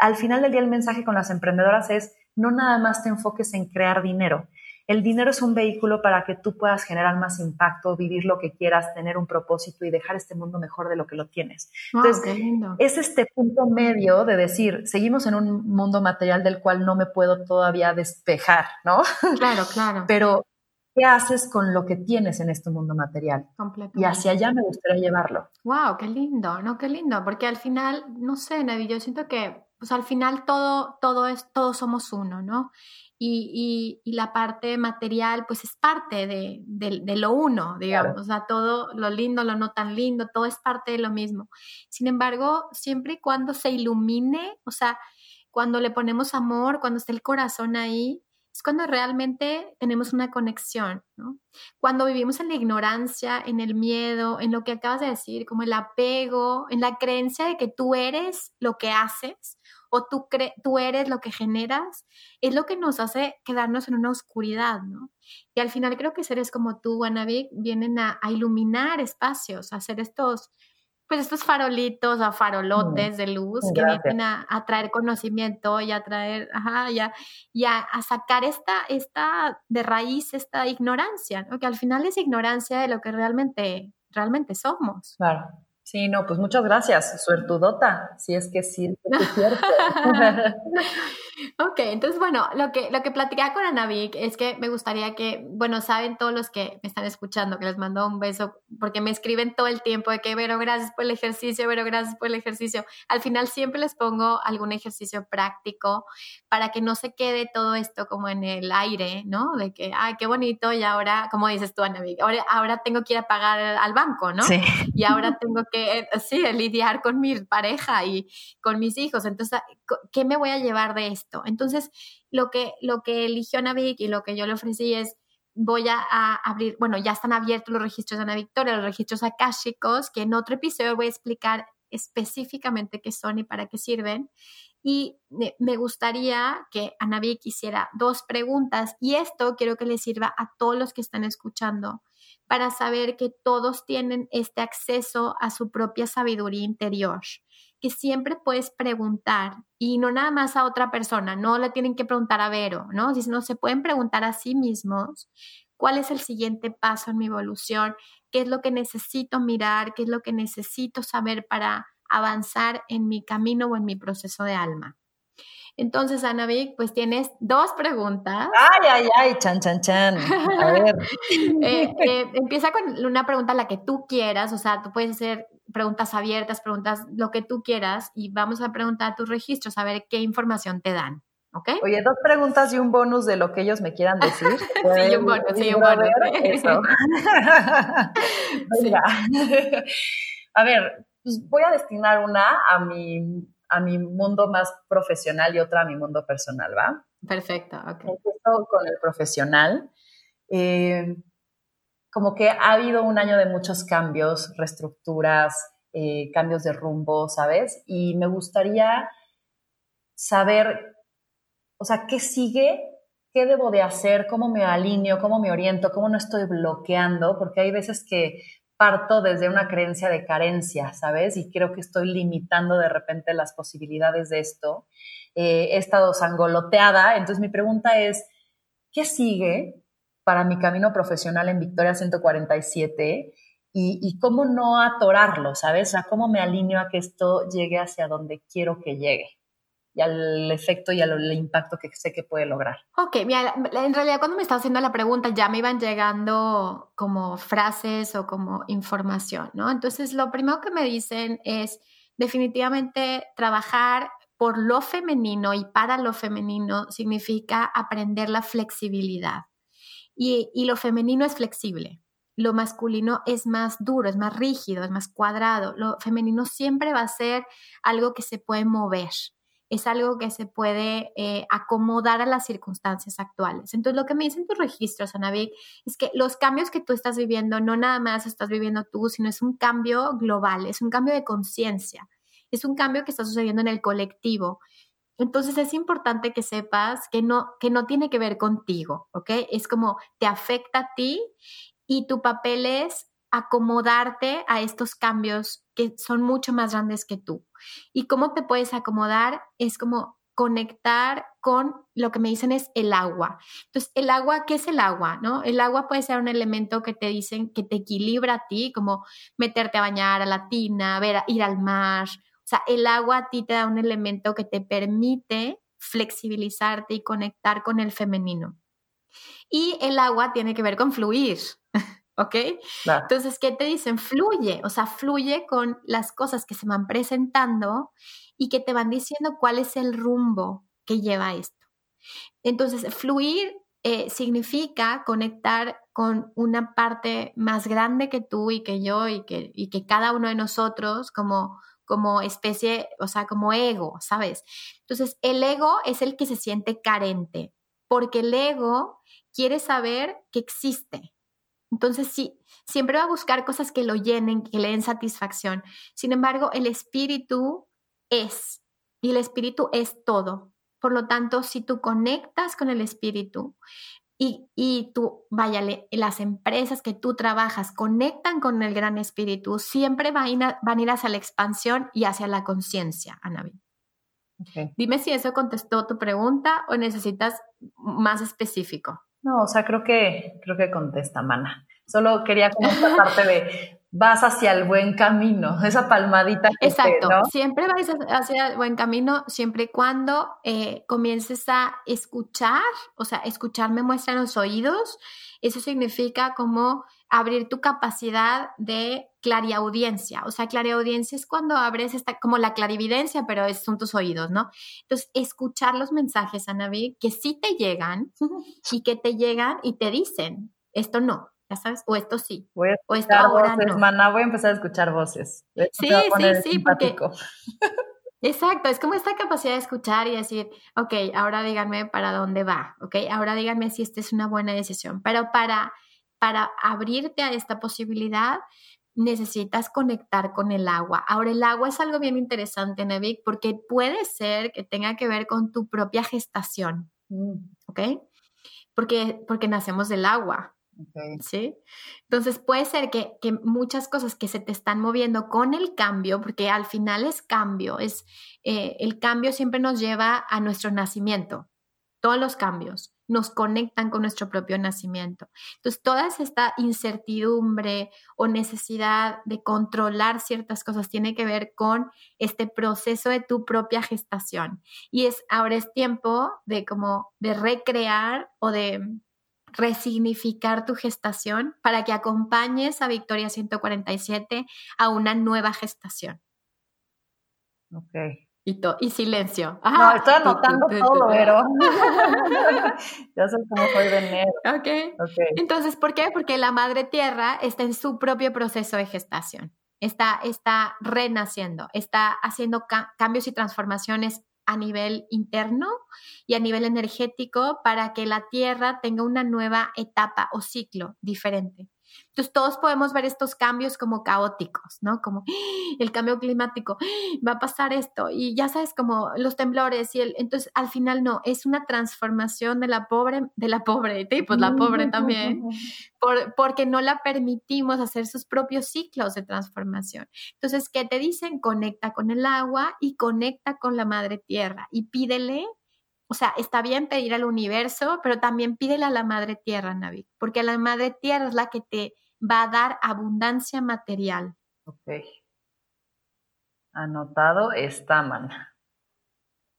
al final del día, el mensaje con las emprendedoras es no nada más te enfoques en crear dinero, el dinero es un vehículo para que tú puedas generar más impacto, vivir lo que quieras, tener un propósito y dejar este mundo mejor de lo que lo tienes. Entonces, es este punto medio de decir, seguimos en un mundo material del cual no me puedo todavía despejar, ¿no? Claro, claro. (laughs) Pero, ¿qué haces con lo que tienes en este mundo material? Y hacia allá me gustaría llevarlo. Wow, qué lindo, ¿no? Qué lindo, porque al final, no sé, Navi, yo siento que pues al final todo, todo es, todos somos uno, ¿no? Y, la parte material pues es parte de, lo uno, digamos, o sea, todo lo lindo, lo no tan lindo, todo es parte de lo mismo. Sin embargo, siempre y cuando se ilumine, o sea, cuando le ponemos amor, cuando está el corazón ahí, es cuando realmente tenemos una conexión, ¿no? Cuando vivimos en la ignorancia, en el miedo, en lo que acabas de decir, como el apego, en la creencia de que tú eres lo que haces o tú, tú eres lo que generas, es lo que nos hace quedarnos en una oscuridad, ¿no? Y al final creo que seres como tú, Wannabe, vienen a, a iluminar espacios, a hacer estos pues estos farolitos o farolotes de luz que vienen a, traer conocimiento y a traer, ajá, y, a, sacar esta, esta de raíz, esta ignorancia, ¿no? que al final es ignorancia de lo que realmente, realmente somos. Claro. Sí, no, pues muchas gracias, suertudota, si es que sí, es cierto. (laughs) Ok, entonces bueno, lo que, lo que platicaba con Anavik es que me gustaría que, bueno, saben todos los que me están escuchando, que les mando un beso, porque me escriben todo el tiempo de que, Vero, gracias por el ejercicio, Vero, gracias por el ejercicio. Al final siempre les pongo algún ejercicio práctico para que no se quede todo esto como en el aire, ¿no? De que, ay, qué bonito, y ahora, como dices tú, Anavik, ahora, ahora tengo que ir a pagar al banco, ¿no? Sí. Y ahora tengo que, eh, sí, lidiar con mi pareja y con mis hijos. Entonces, ¿qué me voy a llevar de esto? Entonces, lo que, lo que eligió Navik y lo que yo le ofrecí es, voy a, abrir, bueno, ya están abiertos los registros de Ana Victoria, los registros akáshicos, que en otro episodio voy a explicar específicamente qué son y para qué sirven. Y me gustaría que Anavik hiciera dos preguntas y esto quiero que le sirva a todos los que están escuchando para saber que todos tienen este acceso a su propia sabiduría interior que siempre puedes preguntar y no nada más a otra persona, no le tienen que preguntar a Vero, ¿no? Sino se pueden preguntar a sí mismos cuál es el siguiente paso en mi evolución, qué es lo que necesito mirar, qué es lo que necesito saber para avanzar en mi camino o en mi proceso de alma. Entonces, Anavik, pues tienes dos preguntas. Ay, ay, ay, chan, chan, chan. A ver. (laughs) Eh, eh, empieza con una pregunta la que tú quieras, o sea, tú puedes hacer preguntas abiertas, preguntas lo que tú quieras y vamos a preguntar a tus registros a ver qué información te dan. ¿Ok? Oye, dos preguntas y un bonus de lo que ellos me quieran decir. (laughs) sí, un bonus, sí, un bonus. Eso. (laughs) A ver, pues voy a destinar una a mi, a mi mundo más profesional y otra a mi mundo personal, ¿va? Perfecto, ok. Empiezo con el profesional. Eh, como que ha habido un año de muchos cambios, reestructuras, eh, cambios de rumbo, ¿sabes? Y me gustaría saber, o sea, ¿qué sigue? ¿Qué debo de hacer? ¿Cómo me alineo? ¿Cómo me oriento? ¿Cómo no estoy bloqueando? Porque hay veces que parto desde una creencia de carencia, ¿sabes? Y creo que estoy limitando de repente las posibilidades de esto. Eh, he estado sangoloteada, entonces mi pregunta es, ¿qué sigue? para mi camino profesional en Victoria 147 y, cómo no atorarlo, ¿sabes? O sea, cómo me alineo a que esto llegue hacia donde quiero que llegue y al efecto y al impacto que sé que puede lograr. Ok, mira, en realidad cuando me estaba haciendo la pregunta ya me iban llegando como frases o como información, ¿no? Entonces, lo primero que me dicen es definitivamente trabajar por lo femenino y para lo femenino significa aprender la flexibilidad. Y, lo femenino es flexible, lo masculino es más duro, es más rígido, es más cuadrado. Lo femenino siempre va a ser algo que se puede mover, es algo que se puede eh, acomodar a las circunstancias actuales. Entonces, lo que me dicen tus registros, Anavik, es que los cambios que tú estás viviendo, no nada más estás viviendo tú, sino es un cambio global, es un cambio de conciencia, es un cambio que está sucediendo en el colectivo. Entonces es importante que sepas que no, que no tiene que ver contigo, ¿ok? Es como te afecta a ti y tu papel es acomodarte a estos cambios que son mucho más grandes que tú. ¿Y cómo te puedes acomodar? Es como conectar con lo que me dicen es el agua. Entonces, el agua, ¿qué es el agua? ¿No? El agua puede ser un elemento que te dicen que te equilibra a ti, como meterte a bañar a la tina, ver, ir al mar. O sea, el agua a ti te da un elemento que te permite flexibilizarte y conectar con el femenino. Y el agua tiene que ver con fluir. (laughs) ¿Ok? Entonces, ¿qué te dicen? Fluye, o sea, fluye con las cosas que se van presentando y que te van diciendo cuál es el rumbo que lleva esto. Entonces, fluir eh, significa conectar con una parte más grande que tú y que yo y que, y que cada uno de nosotros como, como especie, o sea, como ego, ¿sabes? Entonces, el ego es el que se siente carente, porque el ego quiere saber que existe, entonces, sí, siempre va a buscar cosas que lo llenen, que le den satisfacción. Sin embargo, el espíritu es, y el espíritu es todo. Por lo tanto, si tú conectas con el espíritu y, y tú, váyale, las empresas que tú trabajas conectan con el gran espíritu, siempre van a ir, van a ir hacia la expansión y hacia la conciencia, Anabi. Dime si eso contestó tu pregunta o necesitas más específico. No, o sea, creo que, creo que contesta, Mana. Solo quería como esta (laughs) parte de vas hacia el buen camino, (laughs) esa palmadita. Que Exacto, siempre vas hacia el buen camino, siempre y cuando eh, comiences a escuchar, o sea, escuchar me muestran los oídos, eso significa como abrir tu capacidad de clariaudiencia. O sea, clariaudiencia es cuando abres esta, como la clarividencia, pero son tus oídos, ¿no? Entonces, escuchar los mensajes, Anaví, que sí te llegan y que te llegan y te dicen, esto no, ya sabes, o esto sí, voy a o esto ahora voces, no. voy a empezar a escuchar voces. sí, sí, sí, porque... (laughs) Exacto, es como esta capacidad de escuchar y decir, ok, ahora díganme para dónde va, ok, ahora díganme si esta es una buena decisión, pero para para abrirte a esta posibilidad, necesitas conectar con el agua. Ahora, el agua es algo bien interesante, Nevik, porque puede ser que tenga que ver con tu propia gestación, mm. ¿ok? Porque, porque nacemos del agua. ¿Sí? Entonces puede ser que, que, muchas cosas que se te están moviendo con el cambio, porque al final es cambio, es eh, el cambio siempre nos lleva a nuestro nacimiento, todos los cambios nos conectan con nuestro propio nacimiento. Entonces, toda esta incertidumbre o necesidad de controlar ciertas cosas tiene que ver con este proceso de tu propia gestación. Y es ahora es tiempo de como de recrear o de resignificar tu gestación para que acompañes a Victoria 147 a una nueva gestación. Ok. Y, y silencio. no, estoy anotando todo, pero (laughs) ya sé cómo de enero. Okay. ok. Entonces, ¿por qué? Porque la madre tierra está en su propio proceso de gestación. Está, está renaciendo, está haciendo cambios y transformaciones a nivel interno y a nivel energético para que la tierra tenga una nueva etapa o ciclo diferente. Entonces todos podemos ver estos cambios como caóticos, ¿no? Como ¡Ah! el cambio climático, ¡Ah! va a pasar esto y ya sabes como los temblores y el entonces al final no, es una transformación de la pobre de la pobre, y pues la pobre también, (laughs) por, porque no la permitimos hacer sus propios ciclos de transformación. Entonces, ¿qué te dicen? Conecta con el agua y conecta con la madre tierra y pídele o sea, está bien pedir al universo, pero también pídele a la madre tierra, Navi, porque la madre tierra es la que te va a dar abundancia material. Ok. Anotado está, man.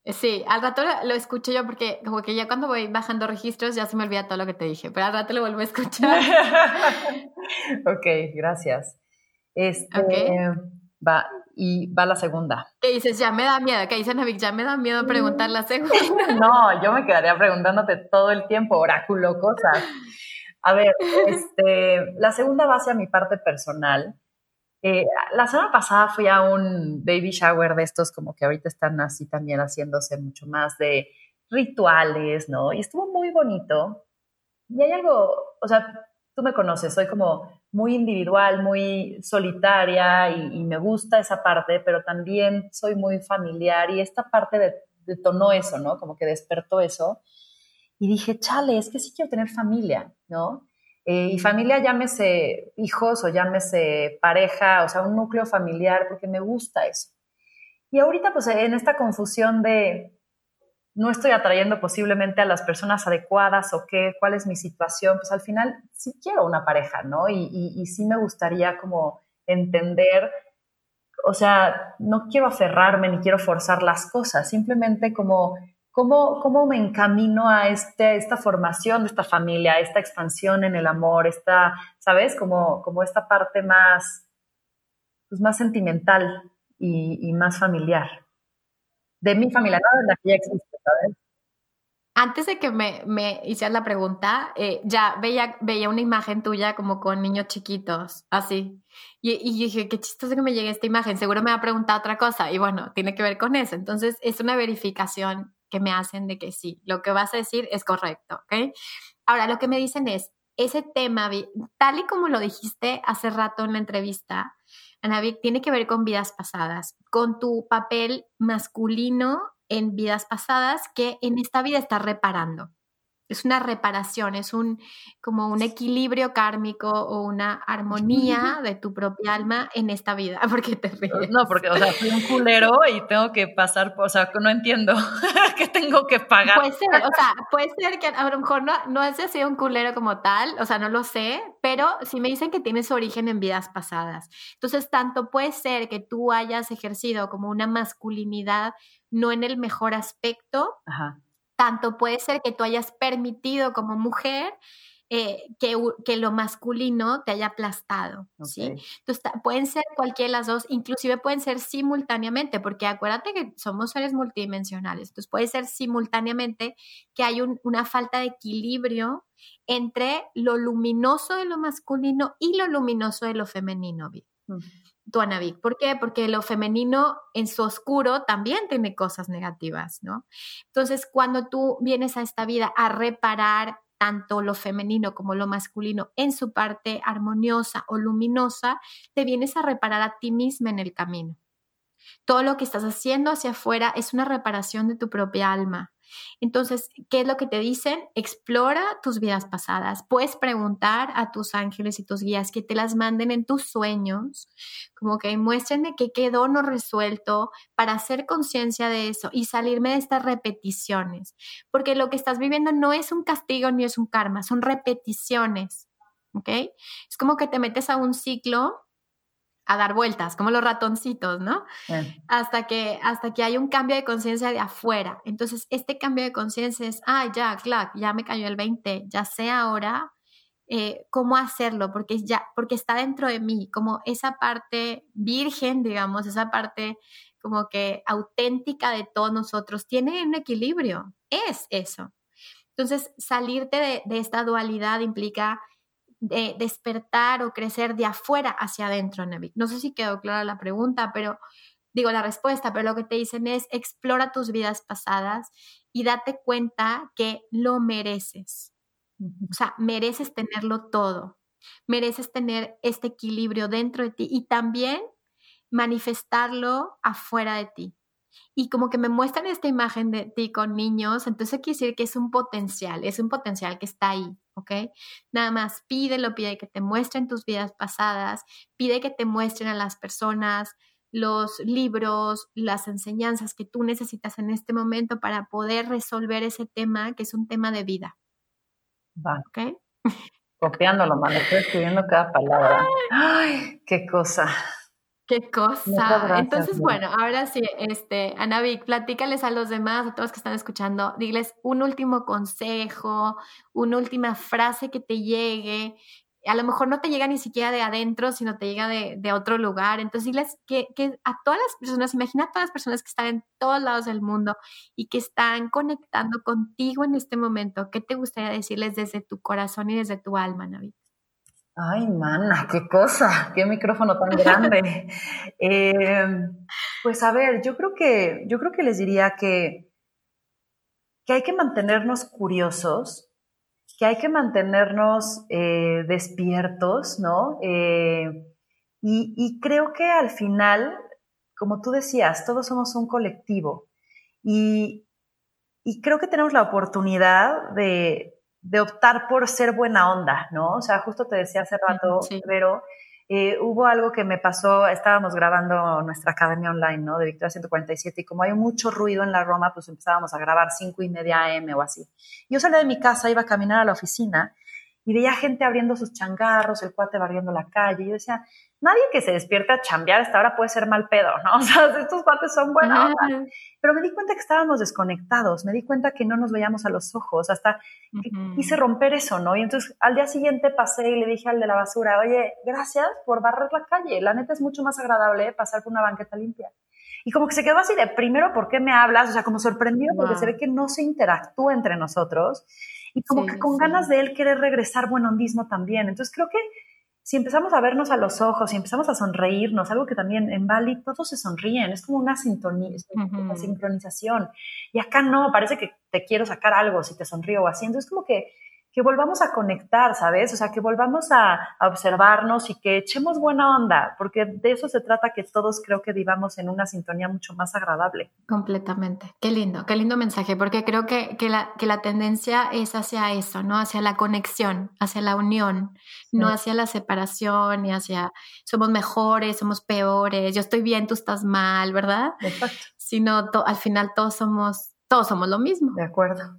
Sí, al rato lo escucho yo porque como que ya cuando voy bajando registros ya se me olvida todo lo que te dije, pero al rato lo vuelvo a escuchar. (laughs) ok, gracias. Este, Va, y va la segunda. ¿Qué dices? Ya me da miedo. ¿Qué dice Navik? Ya me da miedo preguntar la segunda. (laughs) no, yo me quedaría preguntándote todo el tiempo, oráculo, cosas. A ver, (laughs) este, la segunda va hacia mi parte personal. Eh, la semana pasada fui a un baby shower de estos, como que ahorita están así también haciéndose mucho más de rituales, ¿no? Y estuvo muy bonito. Y hay algo, o sea, tú me conoces, soy como muy individual, muy solitaria y, me gusta esa parte, pero también soy muy familiar y esta parte detonó eso, ¿no? Como que despertó eso. Y dije, chale, es que sí quiero tener familia, ¿no? Eh, y familia llámese hijos o llámese pareja, o sea, un núcleo familiar, porque me gusta eso. Y ahorita, pues en esta confusión de no estoy atrayendo posiblemente a las personas adecuadas o qué, cuál es mi situación, pues al final sí quiero una pareja, ¿no? Y, y, sí me gustaría como entender, o sea, no quiero aferrarme ni quiero forzar las cosas, simplemente como cómo, cómo me encamino a este, esta formación de esta familia, esta expansión en el amor, esta, ¿sabes? Como, como esta parte más, pues más sentimental y, más familiar. De mi familia, no de la que ya existe. Antes de que me, me hicieras la pregunta, eh, ya veía, veía una imagen tuya como con niños chiquitos, así. Y, y dije, qué chistoso que me llegue esta imagen, seguro me va a preguntar otra cosa. Y bueno, tiene que ver con eso. Entonces, es una verificación que me hacen de que sí, lo que vas a decir es correcto, ¿ok? Ahora, lo que me dicen es, ese tema, tal y como lo dijiste hace rato en la entrevista, Vic, tiene que ver con vidas pasadas, con tu papel masculino en vidas pasadas que en esta vida está reparando. Es una reparación, es un como un equilibrio kármico o una armonía de tu propia alma en esta vida. (laughs) porque te ríes? No, porque, o sea, soy un culero y tengo que pasar, o sea, no entiendo (laughs) que tengo que pagar. Puede ser, o sea, puede ser que a lo mejor no, no es así un culero como tal, o sea, no lo sé, pero sí me dicen que tiene su origen en vidas pasadas. Entonces, tanto puede ser que tú hayas ejercido como una masculinidad no en el mejor aspecto, tanto puede ser que tú hayas permitido como mujer eh, que, que, lo masculino te haya aplastado, ¿sí? Entonces, pueden ser cualquiera de las dos, inclusive pueden ser simultáneamente, porque acuérdate que somos seres multidimensionales, entonces puede ser simultáneamente que hay una falta de equilibrio entre lo luminoso de lo masculino y lo luminoso de lo femenino, Tuanavik. ¿Por qué? Porque lo femenino en su oscuro también tiene cosas negativas, ¿no? Entonces, cuando tú vienes a esta vida a reparar tanto lo femenino como lo masculino en su parte armoniosa o luminosa, te vienes a reparar a ti misma en el camino. Todo lo que estás haciendo hacia afuera es una reparación de tu propia alma. Entonces, ¿qué es lo que te dicen? Explora tus vidas pasadas. Puedes preguntar a tus ángeles y tus guías que te las manden en tus sueños, como que muestren de qué quedó no resuelto para hacer conciencia de eso y salirme de estas repeticiones. Porque lo que estás viviendo no es un castigo ni es un karma, son repeticiones. ¿Ok? Es como que te metes a un ciclo a dar vueltas, como los ratoncitos, ¿no? Hasta, que, hasta que hay un cambio de conciencia de afuera. Entonces, este cambio de conciencia es, ah, ya, claro, ya me cayó el 20, ya sé ahora eh, cómo hacerlo, porque, ya, porque está dentro de mí, como esa parte virgen, digamos, esa parte como que auténtica de todos nosotros, tiene un equilibrio, es eso. Entonces, salirte de, de esta dualidad implica de despertar o crecer de afuera hacia adentro, Navi. No sé si quedó clara la pregunta, pero digo la respuesta, pero lo que te dicen es explora tus vidas pasadas y date cuenta que lo mereces. O sea, mereces tenerlo todo. Mereces tener este equilibrio dentro de ti y también manifestarlo afuera de ti y como que me muestran esta imagen de ti con niños, entonces quiere decir que es un potencial, es un potencial que está ahí, ¿ok? Nada más pídelo, pide que te muestren tus vidas pasadas, pide que te muestren a las personas los libros, las enseñanzas que tú necesitas en este momento para poder resolver ese tema que es un tema de vida. Va. ¿Ok? Copiándolo, man, estoy escribiendo cada palabra. (laughs) Ay, qué cosa. Qué cosa. Entonces, bueno, ahora sí, este, Vic, platícales a los demás, a todos que están escuchando, diles un último consejo, una última frase que te llegue. A lo mejor no te llega ni siquiera de adentro, sino te llega de, de otro lugar. Entonces, diles que, que, a todas las personas, imagina a todas las personas que están en todos lados del mundo y que están conectando contigo en este momento, ¿qué te gustaría decirles desde tu corazón y desde tu alma, Navi? Ay, mana, qué cosa, qué micrófono tan grande. (laughs) Em, pues a ver, yo creo que, yo creo que les diría que, que hay que mantenernos curiosos, que hay que mantenernos eh, despiertos, ¿no? Eh, y, y creo que al final, como tú decías, todos somos un colectivo. Y, y creo que tenemos la oportunidad de, de optar por ser buena onda, ¿no? O sea, justo te decía hace rato, pero eh, hubo algo que me pasó, estábamos grabando nuestra academia online, ¿no? De Victoria 147 y como hay mucho ruido en la Roma, pues empezábamos a grabar 5 y media AM o así. Yo salí de mi casa, iba a caminar a la oficina y veía gente abriendo sus changarros, el cuate barriendo la calle. Y yo decía, nadie que se despierte a chambear hasta ahora puede ser mal pedo, ¿no? (laughs) O sea, estos cuates son buenos. Pero me di cuenta que estábamos desconectados, me di cuenta que no nos veíamos a los ojos, hasta quise romper eso, ¿no? Y entonces al día siguiente pasé y le dije al de la basura, oye, gracias por barrer la calle, la neta es mucho más agradable pasar por una banqueta limpia. Y como que se quedó así de, primero, ¿por qué me hablas? O sea, como sorprendido porque se ve que no se interactúa entre nosotros y como que con ganas de él querer regresar buen hondismo también. Entonces creo que si empezamos a vernos a los ojos, si empezamos a sonreírnos, algo que también en Bali todos se sonríen, es como una, sintonía, una sincronización. Y acá no, parece que te quiero sacar algo si te sonrío o así. Entonces como que que volvamos a conectar, ¿sabes? O sea, que volvamos a, observarnos y que echemos buena onda, porque de eso se trata que todos creo que vivamos en una sintonía mucho más agradable. Completamente. Qué lindo, qué lindo mensaje, porque creo que, que, la, que la tendencia es hacia eso, ¿no? Hacia la conexión, hacia la unión, no hacia la separación y hacia somos mejores, somos peores, yo estoy bien, tú estás mal, ¿verdad? Exacto. Sino al final todos somos, todos somos lo mismo. De acuerdo.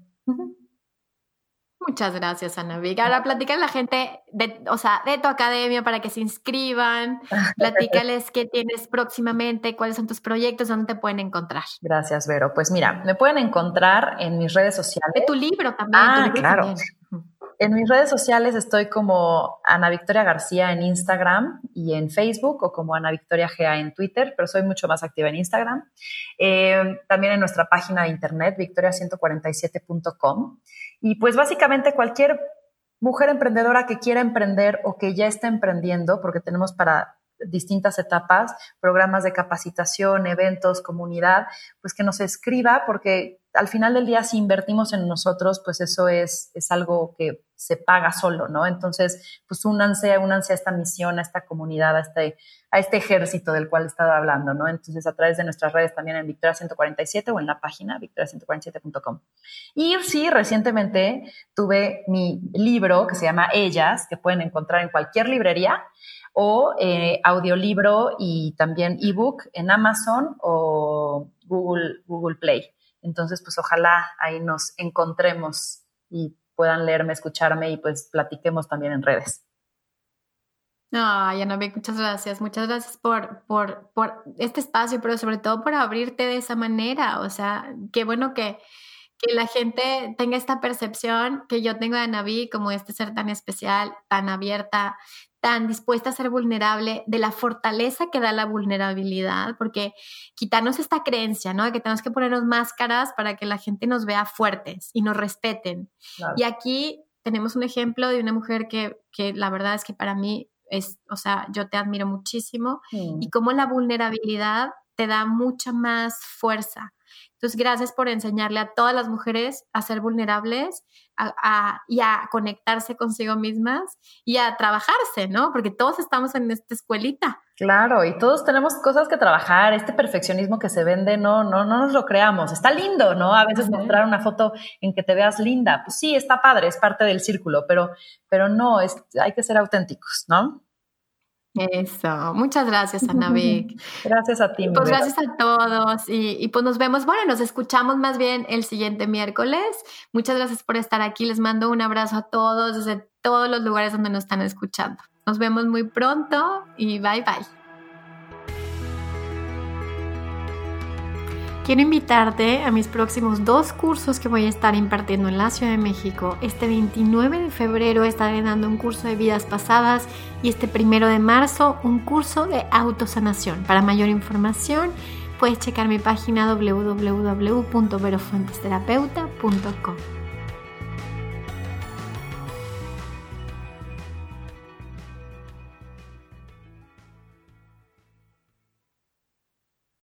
Muchas gracias, Ana Vic. Ahora platícale a la gente, de, o sea, de tu academia para que se inscriban. (laughs) Platícales qué tienes próximamente, cuáles son tus proyectos, dónde te pueden encontrar. Gracias, Vero. Pues mira, me pueden encontrar en mis redes sociales. De tu libro también. Ah, claro. En mis redes sociales estoy como Ana Victoria García en Instagram y en Facebook o como Ana Victoria GA en Twitter, pero soy mucho más activa en Instagram. Eh, también en nuestra página de internet, victoria147.com. Y pues básicamente cualquier mujer emprendedora que quiera emprender o que ya esté emprendiendo, porque tenemos para distintas etapas, programas de capacitación, eventos, comunidad, pues que nos escriba, porque al final del día si invertimos en nosotros, pues eso es, es algo que se paga solo, ¿no? Entonces, pues únanse, únanse a esta misión, a esta comunidad, a este, a este ejército del cual he estado hablando, ¿no? Entonces, a través de nuestras redes también en Victoria 147 o en la página victoria147.com. Y sí, recientemente tuve mi libro que se llama Ellas, que pueden encontrar en cualquier librería, o eh, audiolibro y también ebook en Amazon o Google, Google Play. Entonces, pues ojalá ahí nos encontremos y puedan leerme, escucharme y pues platiquemos también en redes. Ay, Ana, muchas gracias. Muchas gracias por, por, por este espacio, pero sobre todo por abrirte de esa manera. O sea, qué bueno que, que la gente tenga esta percepción que yo tengo de Anaví como este ser tan especial, tan abierta, tan dispuesta a ser vulnerable, de la fortaleza que da la vulnerabilidad, porque quitarnos esta creencia, ¿no? De que tenemos que ponernos máscaras para que la gente nos vea fuertes y nos respeten. Y aquí tenemos un ejemplo de una mujer que, que la verdad es que para mí es, o sea, yo te admiro muchísimo y cómo la vulnerabilidad te da mucha más fuerza. Entonces, gracias por enseñarle a todas las mujeres a ser vulnerables y a conectarse consigo mismas y a trabajarse, ¿no? Porque todos estamos en esta escuelita. Claro, y todos tenemos cosas que trabajar. Este perfeccionismo que se vende, no, no, no nos lo creamos. Está lindo, ¿no? A veces mostrar una foto en que te veas linda. Pues sí, está padre, es parte del círculo, pero, pero no, es, hay que ser auténticos, ¿no? Eso, muchas gracias, Ana Vic. (laughs) Gracias a ti. Pues gracias a todos y, y, pues nos vemos, bueno, nos escuchamos más bien el siguiente miércoles. Muchas gracias por estar aquí, les mando un abrazo a todos desde todos los lugares donde nos están escuchando. Nos vemos muy pronto y bye bye. Quiero invitarte a mis próximos dos cursos que voy a estar impartiendo en la Ciudad de México. Este 29 de febrero estaré dando un curso de vidas pasadas y este primero de marzo un curso de autosanación. Para mayor información puedes checar mi página www.verofuentesterapeuta.com.